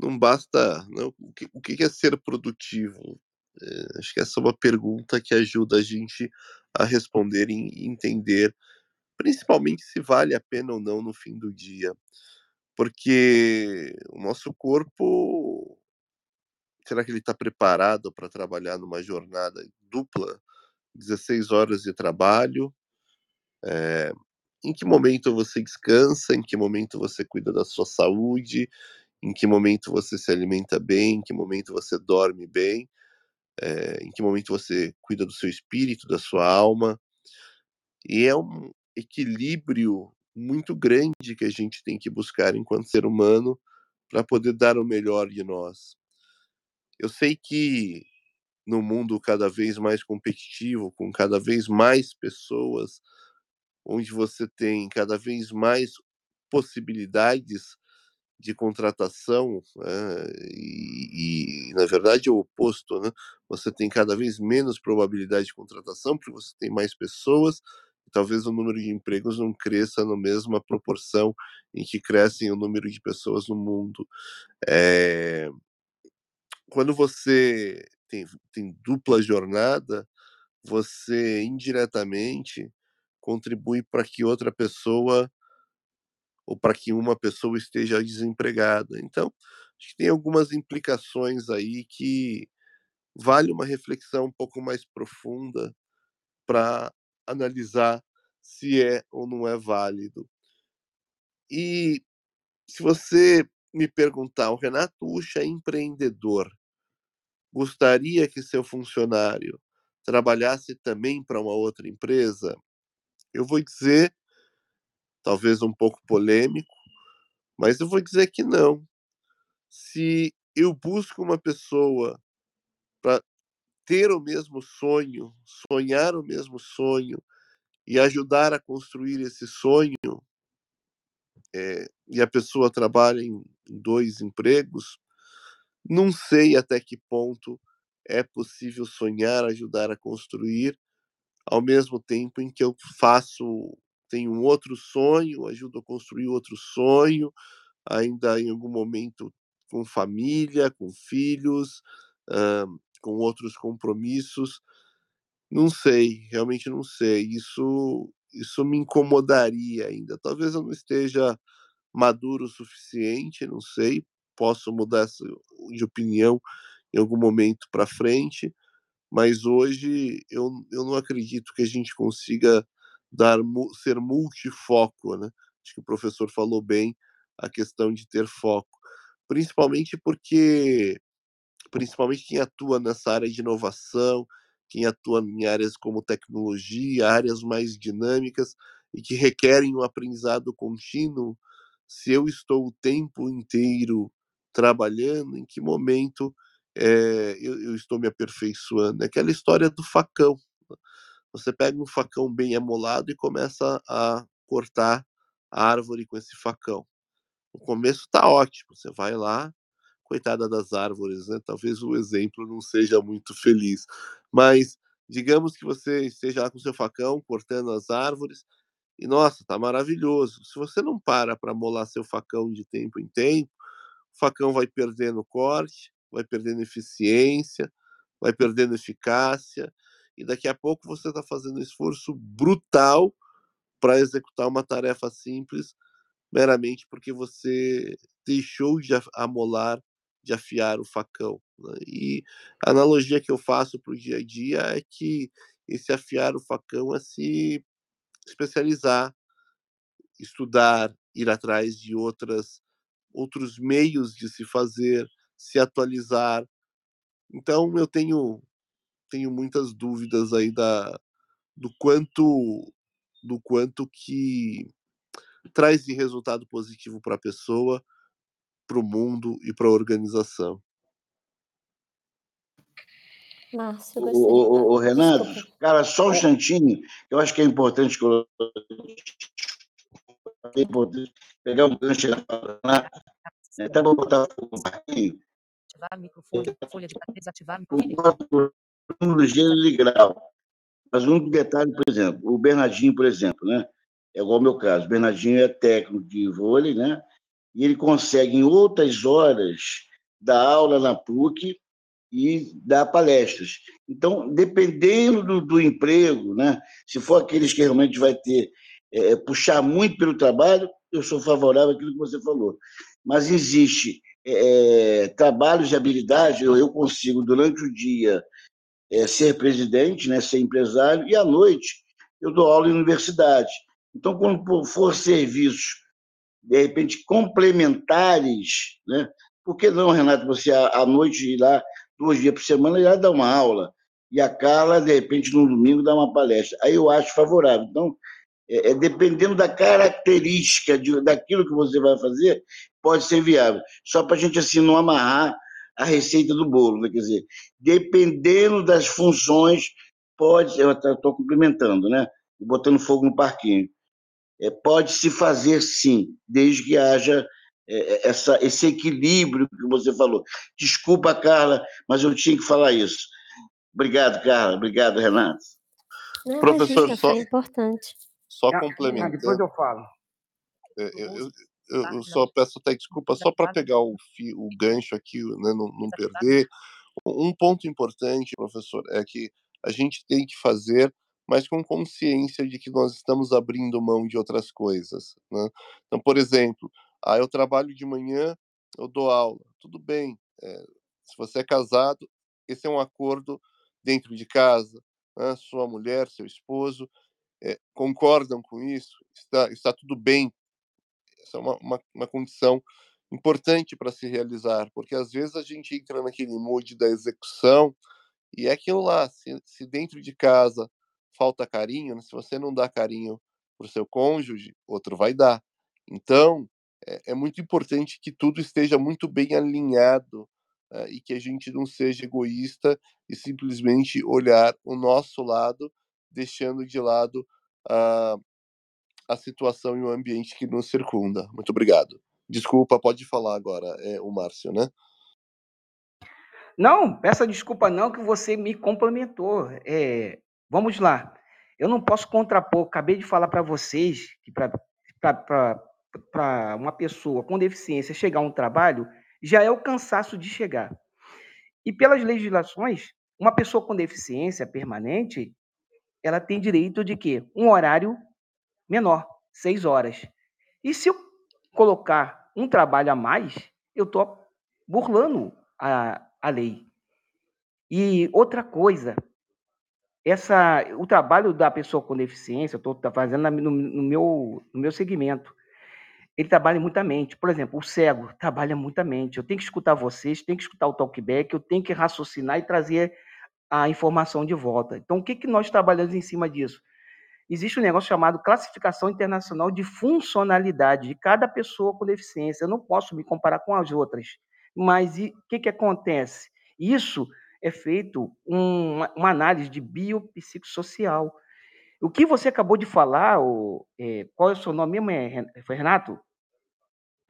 não basta. Não, o, que, o que é ser produtivo? É, acho que essa é uma pergunta que ajuda a gente a responder e entender, principalmente se vale a pena ou não no fim do dia. Porque o nosso corpo. Será que ele está preparado para trabalhar numa jornada dupla? 16 horas de trabalho. É, em que momento você descansa? Em que momento você cuida da sua saúde? em que momento você se alimenta bem, em que momento você dorme bem, é, em que momento você cuida do seu espírito, da sua alma. E é um equilíbrio muito grande que a gente tem que buscar enquanto ser humano para poder dar o melhor de nós. Eu sei que no mundo cada vez mais competitivo, com cada vez mais pessoas, onde você tem cada vez mais possibilidades de contratação, né, e, e, na verdade é o oposto, né? Você tem cada vez menos probabilidade de contratação porque você tem mais pessoas e talvez o número de empregos não cresça na mesma proporção em que crescem o número de pessoas no mundo. É... Quando você tem, tem dupla jornada, você indiretamente contribui para que outra pessoa ou para que uma pessoa esteja desempregada. Então, acho que tem algumas implicações aí que vale uma reflexão um pouco mais profunda para analisar se é ou não é válido. E se você me perguntar, o Renato Ucha é empreendedor, gostaria que seu funcionário trabalhasse também para uma outra empresa? Eu vou dizer, talvez um pouco polêmico, mas eu vou dizer que não. Se eu busco uma pessoa para ter o mesmo sonho, sonhar o mesmo sonho e ajudar a construir esse sonho, é, e a pessoa trabalha em dois empregos, não sei até que ponto é possível sonhar, ajudar a construir, ao mesmo tempo em que eu faço, tenho um outro sonho, ajudo a construir outro sonho, ainda em algum momento com família, com filhos, uh, com outros compromissos. Não sei, realmente não sei. Isso, isso me incomodaria ainda. Talvez eu não esteja maduro o suficiente, não sei. Posso mudar de opinião em algum momento para frente, mas hoje eu, eu não acredito que a gente consiga dar ser multifoco, né? Acho que o professor falou bem a questão de ter foco, principalmente porque principalmente quem atua nessa área de inovação, quem atua em áreas como tecnologia, áreas mais dinâmicas e que requerem um aprendizado contínuo, se eu estou o tempo inteiro trabalhando, em que momento é, eu, eu, estou me aperfeiçoando? É aquela história do facão. Você pega um facão bem amolado e começa a cortar a árvore com esse facão. No começo está ótimo, você vai lá, coitada das árvores, né? Talvez o exemplo não seja muito feliz, mas digamos que você esteja lá com seu facão cortando as árvores e nossa, tá maravilhoso. Se você não para para molar seu facão de tempo em tempo, o facão vai perdendo corte, vai perdendo eficiência, vai perdendo eficácia e daqui a pouco você está fazendo um esforço brutal para executar uma tarefa simples meramente porque você deixou de amolar, de afiar o facão. Né? E a analogia que eu faço para o dia a dia é que esse afiar o facão é se especializar, estudar, ir atrás de outras outros meios de se fazer, se atualizar. Então eu tenho tenho muitas dúvidas aí da do quanto do quanto que traz de resultado positivo para a pessoa, para o mundo e para a organização. Márcio, o, o, Renato, Desculpa. cara, só um instantinho, eu acho que é importante é importante pegar um gancho lá, até vou botar um pouquinho. Ativar microfone, folha de desativar microfone. Número gênero e grau. Mas um detalhe, por exemplo, o Bernardinho, por exemplo, né? É igual ao meu caso. O Bernardinho é técnico de vôlei, né? E ele consegue, em outras horas, dar aula na PUC e dar palestras. Então, dependendo do, do emprego, né? Se for aqueles que realmente vai ter é, puxar muito pelo trabalho, eu sou favorável àquilo que você falou. Mas existe é, trabalhos de habilidade, eu, eu consigo, durante o dia, é, ser presidente, né, ser empresário, e à noite eu dou aula em universidade. Então, quando for serviços, de repente, complementares, né? por que não, Renato, você à noite ir lá, duas dias por semana, ir lá dar uma aula, e a Carla, de repente, no domingo, dar uma palestra. Aí eu acho favorável. Então, é, é dependendo da característica de, daquilo que você vai fazer, pode ser viável. Só para a gente, assim, não amarrar a receita do bolo, né? quer dizer, dependendo das funções, pode, eu estou complementando, né? Botando fogo no parquinho é, pode se fazer sim, desde que haja é, essa, esse equilíbrio que você falou. Desculpa, Carla, mas eu tinha que falar isso. Obrigado, Carla. Obrigado, Renato. Não, Professor, só, importante. Só ah, complementando. Depois eu falo. É, eu, eu, eu, eu, só peço até desculpa, só para pegar o, fio, o gancho aqui, né, não, não perder. Um ponto importante, professor, é que a gente tem que fazer mas com consciência de que nós estamos abrindo mão de outras coisas. Né? Então, por exemplo, ah, eu trabalho de manhã, eu dou aula, tudo bem. É, se você é casado, esse é um acordo dentro de casa. Né? Sua mulher, seu esposo é, concordam com isso, está, está tudo bem. Essa é uma, uma, uma condição importante para se realizar, porque às vezes a gente entra naquele mood da execução e é aquilo lá, se, se dentro de casa falta carinho, né? se você não dá carinho para o seu cônjuge, outro vai dar. Então, é, é, muito importante que tudo esteja muito bem alinhado uh, e que a gente não seja egoísta e simplesmente olhar o nosso lado, deixando de lado uh, a situação e o ambiente que nos circunda. Muito obrigado. Desculpa, pode falar agora, é o Márcio, né? Não, peça desculpa não, que você me complementou. É, vamos lá. Eu não posso contrapor. Acabei de falar para vocês que para uma pessoa com deficiência chegar a um trabalho já é o cansaço de chegar. E pelas legislações, uma pessoa com deficiência permanente, ela tem direito de quê? Um horário menor, seis horas. E se eu colocar um trabalho a mais, eu estou burlando a, a lei. E outra coisa, essa, o trabalho da pessoa com deficiência, eu estou fazendo no, no, meu, no meu segmento, ele trabalha muita mente. Por exemplo, o cego trabalha muita mente. Eu tenho que escutar vocês, tenho que escutar o talkback, eu tenho que raciocinar e trazer a informação de volta. Então, o que, que nós trabalhamos em cima disso? Existe um negócio chamado classificação internacional de funcionalidade de cada pessoa com deficiência. Eu não posso me comparar com as outras. Mas o que, que acontece? Isso é feito uma, uma análise de biopsicossocial. O que você acabou de falar, o, é, qual é o seu nome mesmo? É, foi Renato?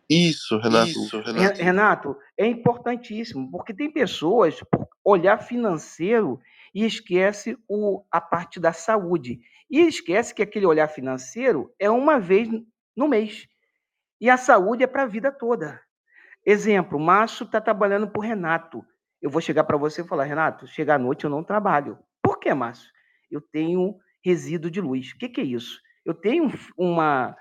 Isso, Renato. Isso, Renato. Renato, é importantíssimo, porque tem pessoas, por olhar financeiro, e esquece o, a parte da saúde. E esquece que aquele olhar financeiro é uma vez no mês. E a saúde é para a vida toda. Exemplo, Márcio está trabalhando para o Renato. Eu vou chegar para você e falar, Renato, chegar à noite eu não trabalho. Por que, Márcio? Eu tenho resíduo de luz. O que, que é isso? Eu tenho uma,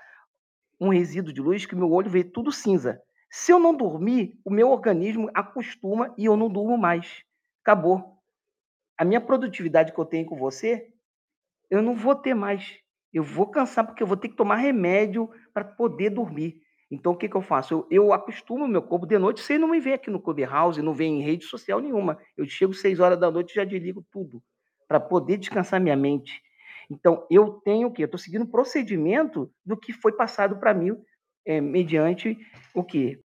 um resíduo de luz que meu olho vê tudo cinza. Se eu não dormir, o meu organismo acostuma e eu não durmo mais. Acabou. A minha produtividade que eu tenho com você, eu não vou ter mais. Eu vou cansar porque eu vou ter que tomar remédio para poder dormir. Então, o que, que eu faço? Eu, eu acostumo meu corpo de noite, você não me vê aqui no Clubhouse, não vê em rede social nenhuma. Eu chego seis horas da noite e já desligo tudo, para poder descansar minha mente. Então, eu tenho o quê? Eu estou seguindo o procedimento do que foi passado para mim, é, mediante o quê?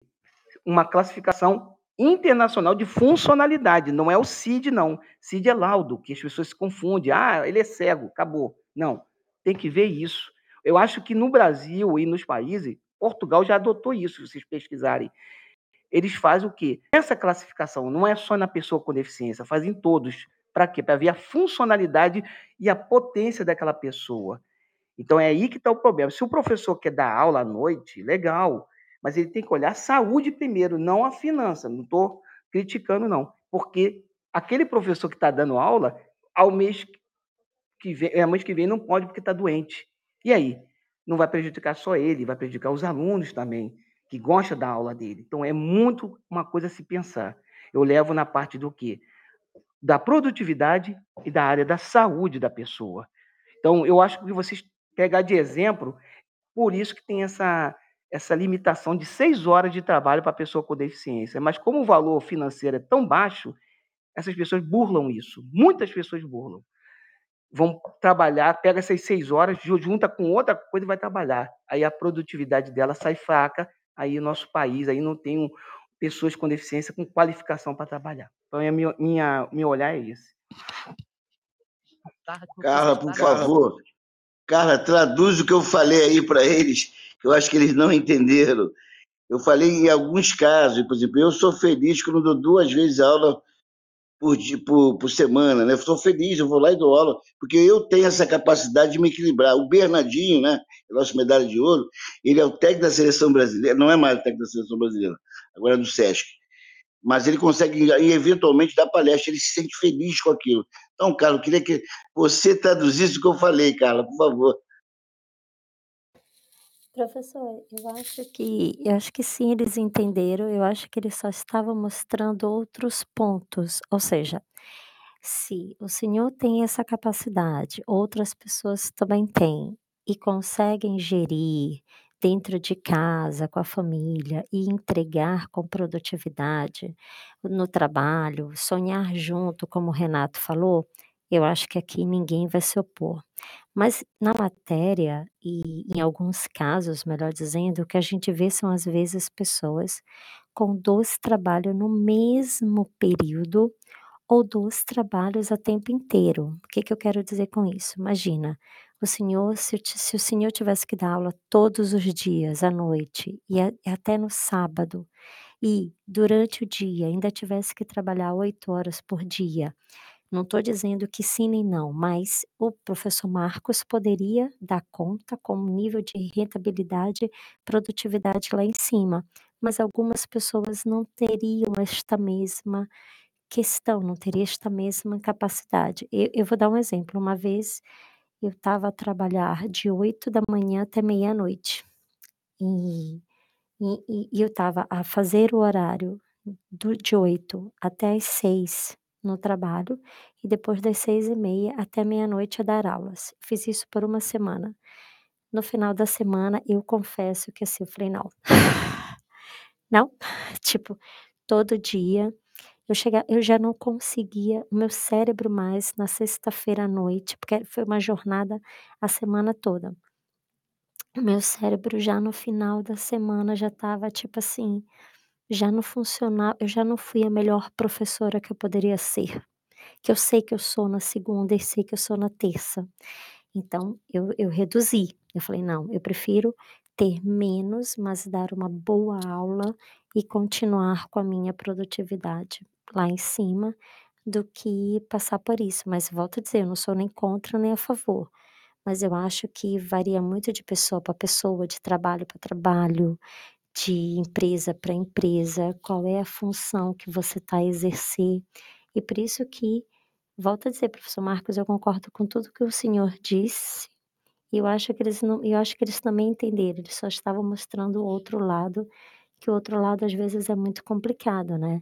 Uma classificação internacional de funcionalidade. Não é o CID, não. CID é laudo, que as pessoas se confundem. Ah, ele é cego, acabou. Não, tem que ver isso. Eu acho que no Brasil e nos países, Portugal já adotou isso, se vocês pesquisarem. Eles fazem o quê? Essa classificação não é só na pessoa com deficiência, fazem todos. Para quê? Para ver a funcionalidade e a potência daquela pessoa. Então é aí que está o problema. Se o professor quer dar aula à noite, legal, mas ele tem que olhar a saúde primeiro, não a finança. Não estou criticando, não. Porque aquele professor que está dando aula, ao mês que vem, é, mês que vem não pode porque está doente. E aí? não vai prejudicar só ele, vai prejudicar os alunos também, que gostam da aula dele. Então, é muito uma coisa a se pensar. Eu levo na parte do quê? Da produtividade e da área da saúde da pessoa. Então, eu acho que vocês pegar de exemplo, por isso que tem essa, essa limitação de seis horas de trabalho para a pessoa com deficiência. Mas como o valor financeiro é tão baixo, essas pessoas burlam isso. Muitas pessoas burlam vão trabalhar, pega essas seis horas, junta com outra coisa e vai trabalhar. Aí a produtividade dela sai fraca, aí o nosso país aí não tem um, pessoas com deficiência com qualificação para trabalhar. Então, a minha, minha, meu olhar é esse. Carla, por favor. Carla, traduz o que eu falei aí para eles, que eu acho que eles não entenderam. Eu falei em alguns casos, por exemplo, eu sou feliz quando dou duas vezes aula por, por, por semana, né? Estou feliz, eu vou lá e dou aula, porque eu tenho essa capacidade de me equilibrar. O Bernardinho, né? Nosso medalha de ouro, ele é o técnico da seleção brasileira, não é mais o técnico da seleção brasileira, agora é do Sesc. Mas ele consegue, eventualmente, dar palestra, ele se sente feliz com aquilo. Então, Carlos, queria que você traduzisse o que eu falei, Carla, por favor. Professor, eu acho que eu acho que sim, eles entenderam, eu acho que eles só estavam mostrando outros pontos, ou seja, se o senhor tem essa capacidade, outras pessoas também têm, e conseguem gerir dentro de casa, com a família, e entregar com produtividade no trabalho, sonhar junto, como o Renato falou, eu acho que aqui ninguém vai se opor. Mas na matéria e em alguns casos, melhor dizendo, o que a gente vê são às vezes pessoas com 2 trabalhos no mesmo período ou 2 trabalhos a tempo inteiro. O que que eu quero dizer com isso? Imagina, o senhor se se o senhor tivesse que dar aula todos os dias à noite e a e até no sábado, e durante o dia ainda tivesse que trabalhar 8 horas por dia, não estou dizendo que sim nem não, mas o professor Marcos poderia dar conta com um nível de rentabilidade, produtividade lá em cima, mas algumas pessoas não teriam esta mesma questão, não teria esta mesma capacidade. Eu eu vou dar um exemplo, uma vez eu estava a trabalhar de oito da manhã até meia-noite, e e e eu estava a fazer o horário do de 8 até às 6 no trabalho, e depois das seis e meia até meia-noite a dar aulas. Fiz isso por uma semana. No final da semana, eu confesso que assim, eu falei: "Não, <laughs> não", tipo, todo dia eu chega eu já não conseguia, o meu cérebro mais na sexta-feira à noite, porque foi uma jornada a semana toda. O meu cérebro já no final da semana já estava tipo assim, já não funciona eu já não fui a melhor professora que eu poderia ser, que eu sei que eu sou na segunda e sei que eu sou na terça. Então eu eu reduzi, eu falei: "Não, eu prefiro ter menos, mas dar uma boa aula e continuar com a minha produtividade lá em cima, do que passar por isso". Mas volto a dizer, eu não sou nem contra nem a favor, mas eu acho que varia muito de pessoa para pessoa, de trabalho para trabalho, de empresa para empresa, qual é a função que você está a exercer. E por isso que, volto a dizer, professor Marcos, eu concordo com tudo que o senhor disse, e eu acho que eles não eu acho que eles também entenderam, eles só estavam mostrando o outro lado, que o outro lado às vezes é muito complicado, né.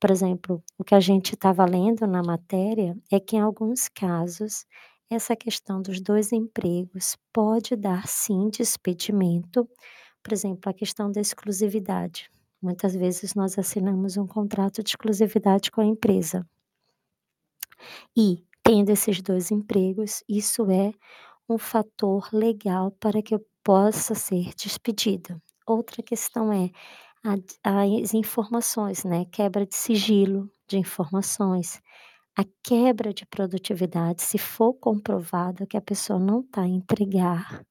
Por exemplo, o que a gente estava lendo na matéria é que em alguns casos, essa questão dos 2 empregos pode dar sim despedimento, por exemplo, a questão da exclusividade. Muitas vezes nós assinamos um contrato de exclusividade com a empresa. E, tendo esses 2 empregos, isso é um fator legal para que eu possa ser despedida. Outra questão é as informações, né, quebra de sigilo de informações, a quebra de produtividade, se for comprovado que a pessoa não está a entregar,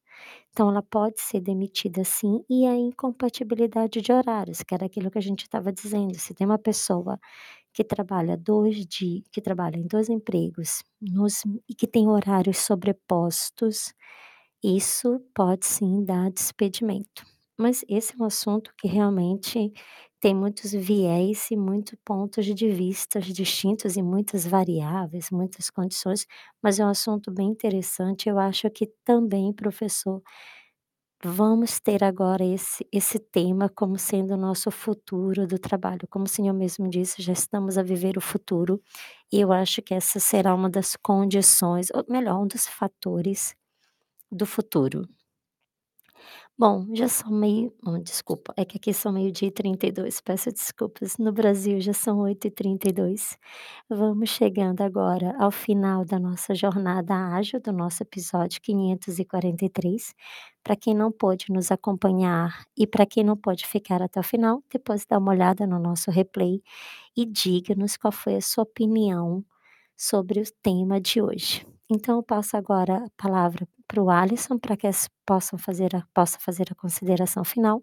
então ela pode ser demitida sim, e a incompatibilidade de horários, que era aquilo que a gente estava dizendo, se tem uma pessoa que trabalha 2 di que trabalha em 2 empregos, nos e que tem horários sobrepostos, isso pode sim dar despedimento. Mas esse é um assunto que realmente tem muitos viés e muito pontos de vistas distintos e muitas variáveis, muitas condições, mas é um assunto bem interessante, eu acho que também, professor, vamos ter agora esse esse tema como sendo o nosso futuro do trabalho. Como o senhor mesmo disse, já estamos a viver o futuro, e eu acho que essa será uma das condições, ou melhor, um dos fatores do futuro. Bom, já são meio hum, desculpa, é que aqui são meio-dia e 32, peço desculpas, no Brasil já são 8h32. Vamos chegando agora ao final da nossa jornada ágil, do nosso episódio 543. Para quem não pôde nos acompanhar e para quem não pode ficar até o final, depois dá uma olhada no nosso replay e diga-nos qual foi a sua opinião sobre o tema de hoje. Então eu passo agora a palavra para o Alisson, para que possam fazer a possa fazer a consideração final,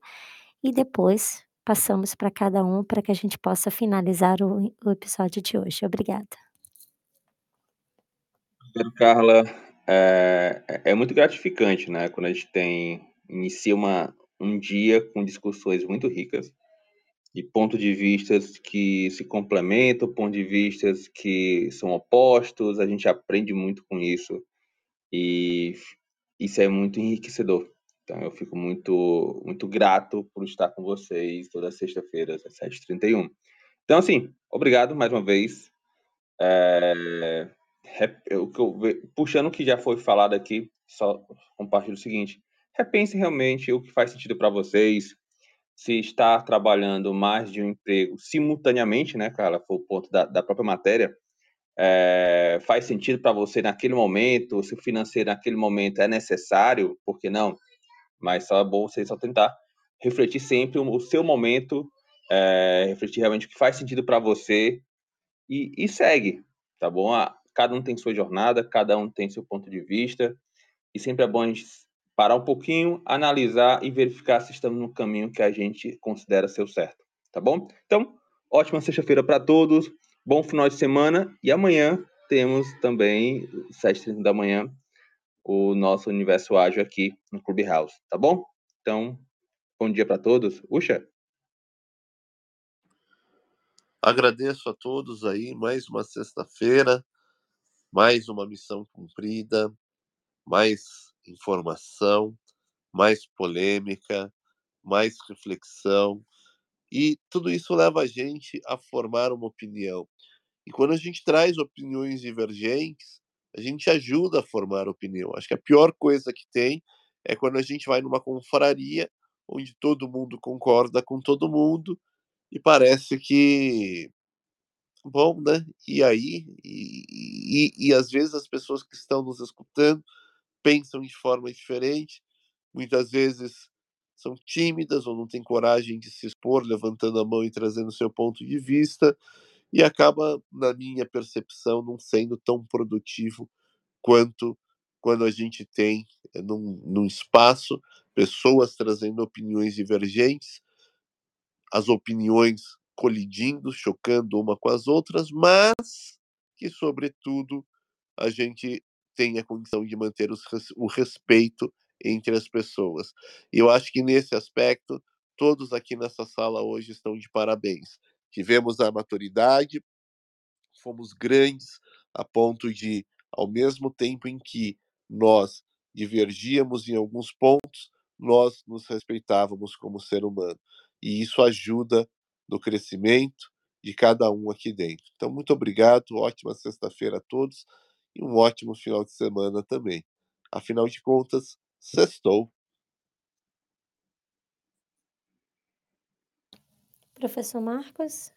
e depois passamos para cada um, para que a gente possa finalizar o o episódio de hoje. Obrigada. Carla, eh, é é muito gratificante, né, quando a gente tem inicia uma um dia com discussões muito ricas, e ponto de vistas que se complementam, ponto de vistas que são opostos, a gente aprende muito com isso, e isso é muito enriquecedor. Então, eu fico muito, muito grato por estar com vocês toda sexta-feira, às 7h31. Então, assim, obrigado mais uma vez. É, eu, puxando o que já foi falado aqui, só compartilho o seguinte: repense realmente o que faz sentido para vocês. Se estar trabalhando mais de um emprego simultaneamente, né, cara, foi o ponto da, da própria matéria, é, faz sentido para você naquele momento, se o financeiro naquele momento é necessário, por que não? Mas só é bom você só tentar refletir sempre o seu momento, é, refletir realmente o que faz sentido para você e, e, segue, tá bom? Ah, cada um tem sua jornada, cada um tem seu ponto de vista e sempre é bom a gente parar um pouquinho, analisar e verificar se estamos no caminho que a gente considera ser o certo, tá bom? Então, ótima sexta-feira para todos, bom final de semana e amanhã temos também, 7h30 da manhã, o nosso universo ágil aqui no Clubhouse, tá bom? Então, bom dia para todos. Uxa! Agradeço a todos aí, mais uma sexta-feira, mais uma missão cumprida, mais informação, mais polêmica, mais reflexão, e tudo isso leva a gente a formar uma opinião. E quando a gente traz opiniões divergentes, a gente ajuda a formar opinião. Acho que a pior coisa que tem é quando a gente vai numa confraria onde todo mundo concorda com todo mundo e parece que bom, né? E aí, e, e, e às vezes as pessoas que estão nos escutando pensam de forma diferente, muitas vezes são tímidas ou não têm coragem de se expor, levantando a mão e trazendo seu ponto de vista, e acaba, na minha percepção, não sendo tão produtivo quanto quando a gente tem eh, num, num espaço pessoas trazendo opiniões divergentes, as opiniões colidindo, chocando uma com as outras, mas que, sobretudo, a gente tenha condição de manter os, o respeito entre as pessoas. E eu acho que nesse aspecto, todos aqui nessa sala hoje estão de parabéns. Tivemos a maturidade, fomos grandes a ponto de, ao mesmo tempo em que nós divergíamos em alguns pontos, nós nos respeitávamos como ser humano. E isso ajuda no crescimento de cada um aqui dentro. Então, muito obrigado, ótima sexta-feira a todos e um ótimo final de semana também. Afinal de contas, sextou. Professor Marcos?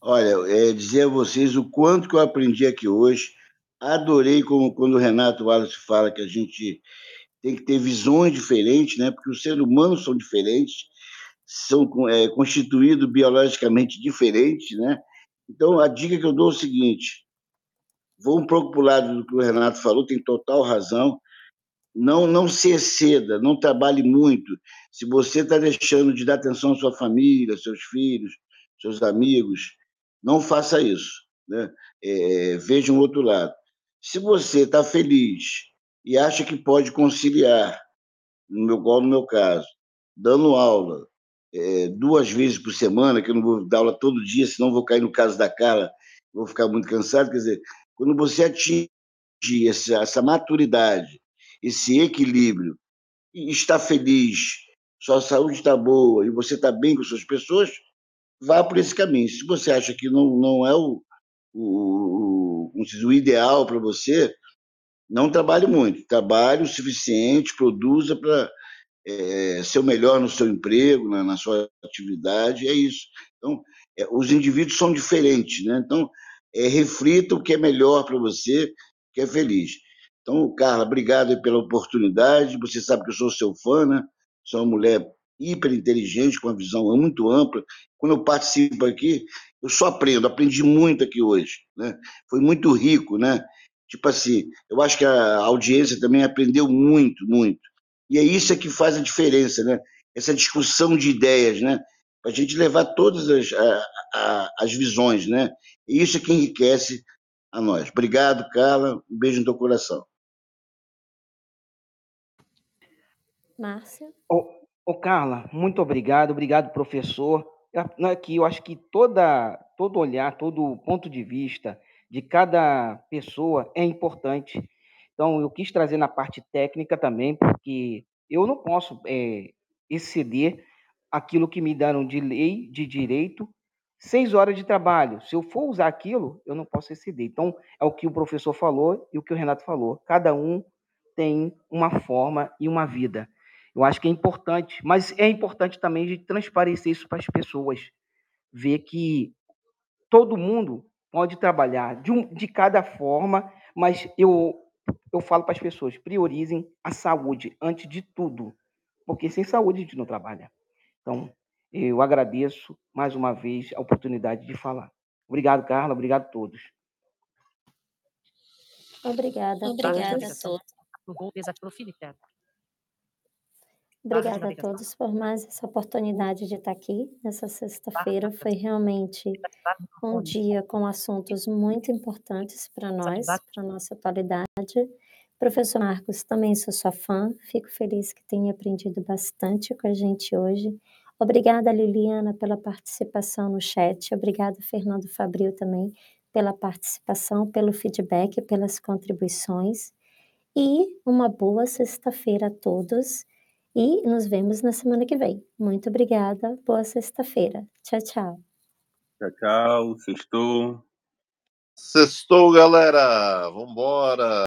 Olha, é dizer a vocês o quanto que eu aprendi aqui hoje. Adorei como quando o Renato Wallace fala que a gente tem que ter visões diferentes, né? Porque os seres humanos são diferentes, são é, constituídos biologicamente diferentes, né? Então, a dica que eu dou é o seguinte: vou um pouco para o lado do que o Renato falou, tem total razão. Não, não se exceda, não trabalhe muito. Se você está deixando de dar atenção à sua família, seus filhos, seus amigos, não faça isso. Né? É, veja um outro lado. Se você está feliz e acha que pode conciliar, no meu, igual no meu caso, dando aula é, duas vezes por semana, que eu não vou dar aula todo dia, senão vou cair no caso da cara, vou ficar muito cansado. Quer dizer, quando você atinge essa, essa maturidade esse equilíbrio e está feliz, sua saúde está boa e você está bem com suas pessoas, vá por esse caminho. Se você acha que não, não é o, o, o, o ideal para você, não trabalhe muito. Trabalhe o suficiente, produza para é, ser o melhor no seu emprego, na, na sua atividade, é isso. Então, é, os indivíduos são diferentes, né? Então, é, reflita o que é melhor para você, que é feliz. Então, Carla, obrigado pela oportunidade. Você sabe que eu sou seu fã, né? Sou uma mulher hiper inteligente, com uma visão muito ampla. Quando eu participo aqui, eu só aprendo. Aprendi muito aqui hoje, né? Foi muito rico, né? Tipo assim, eu acho que a audiência também aprendeu muito, muito. E é isso que faz a diferença, né? Essa discussão de ideias, né? Para a gente levar todas as, a, a, as visões, né? E isso é que enriquece a nós. Obrigado, Carla. Um beijo no teu coração. Márcia? Ô, ô, Carla, muito obrigado, obrigado, professor. Aqui eu acho que toda, todo olhar, todo ponto de vista de cada pessoa é importante. Então, eu quis trazer na parte técnica também, porque eu não posso é, exceder aquilo que me deram de lei, de direito, seis horas de trabalho. Se eu for usar aquilo, eu não posso exceder. Então, é o que o professor falou e o que o Renato falou. Cada um tem uma forma e uma vida. Eu acho que é importante, mas é importante também de transparecer isso para as pessoas, ver que todo mundo pode trabalhar de, um, de cada forma, mas eu, eu falo para as pessoas, priorizem a saúde antes de tudo, porque sem saúde a gente não trabalha. Então, eu agradeço mais uma vez a oportunidade de falar. Obrigado, Carla, obrigado a todos. Obrigada, obrigada a todos. Obrigada a todos por mais essa oportunidade de estar aqui nessa sexta-feira. Foi realmente um dia com assuntos muito importantes para nós, para a nossa atualidade. Professor Marcos, também sou sua fã, fico feliz que tenha aprendido bastante com a gente hoje. Obrigada, Liliana, pela participação no chat. Obrigada, Fernando Fabril, também, pela participação, pelo feedback, pelas contribuições. E uma boa sexta-feira a todos. E nos vemos na semana que vem. Muito obrigada. Boa sexta-feira. Tchau, tchau. Tchau, tchau. Sextou. Sextou, galera. Vambora.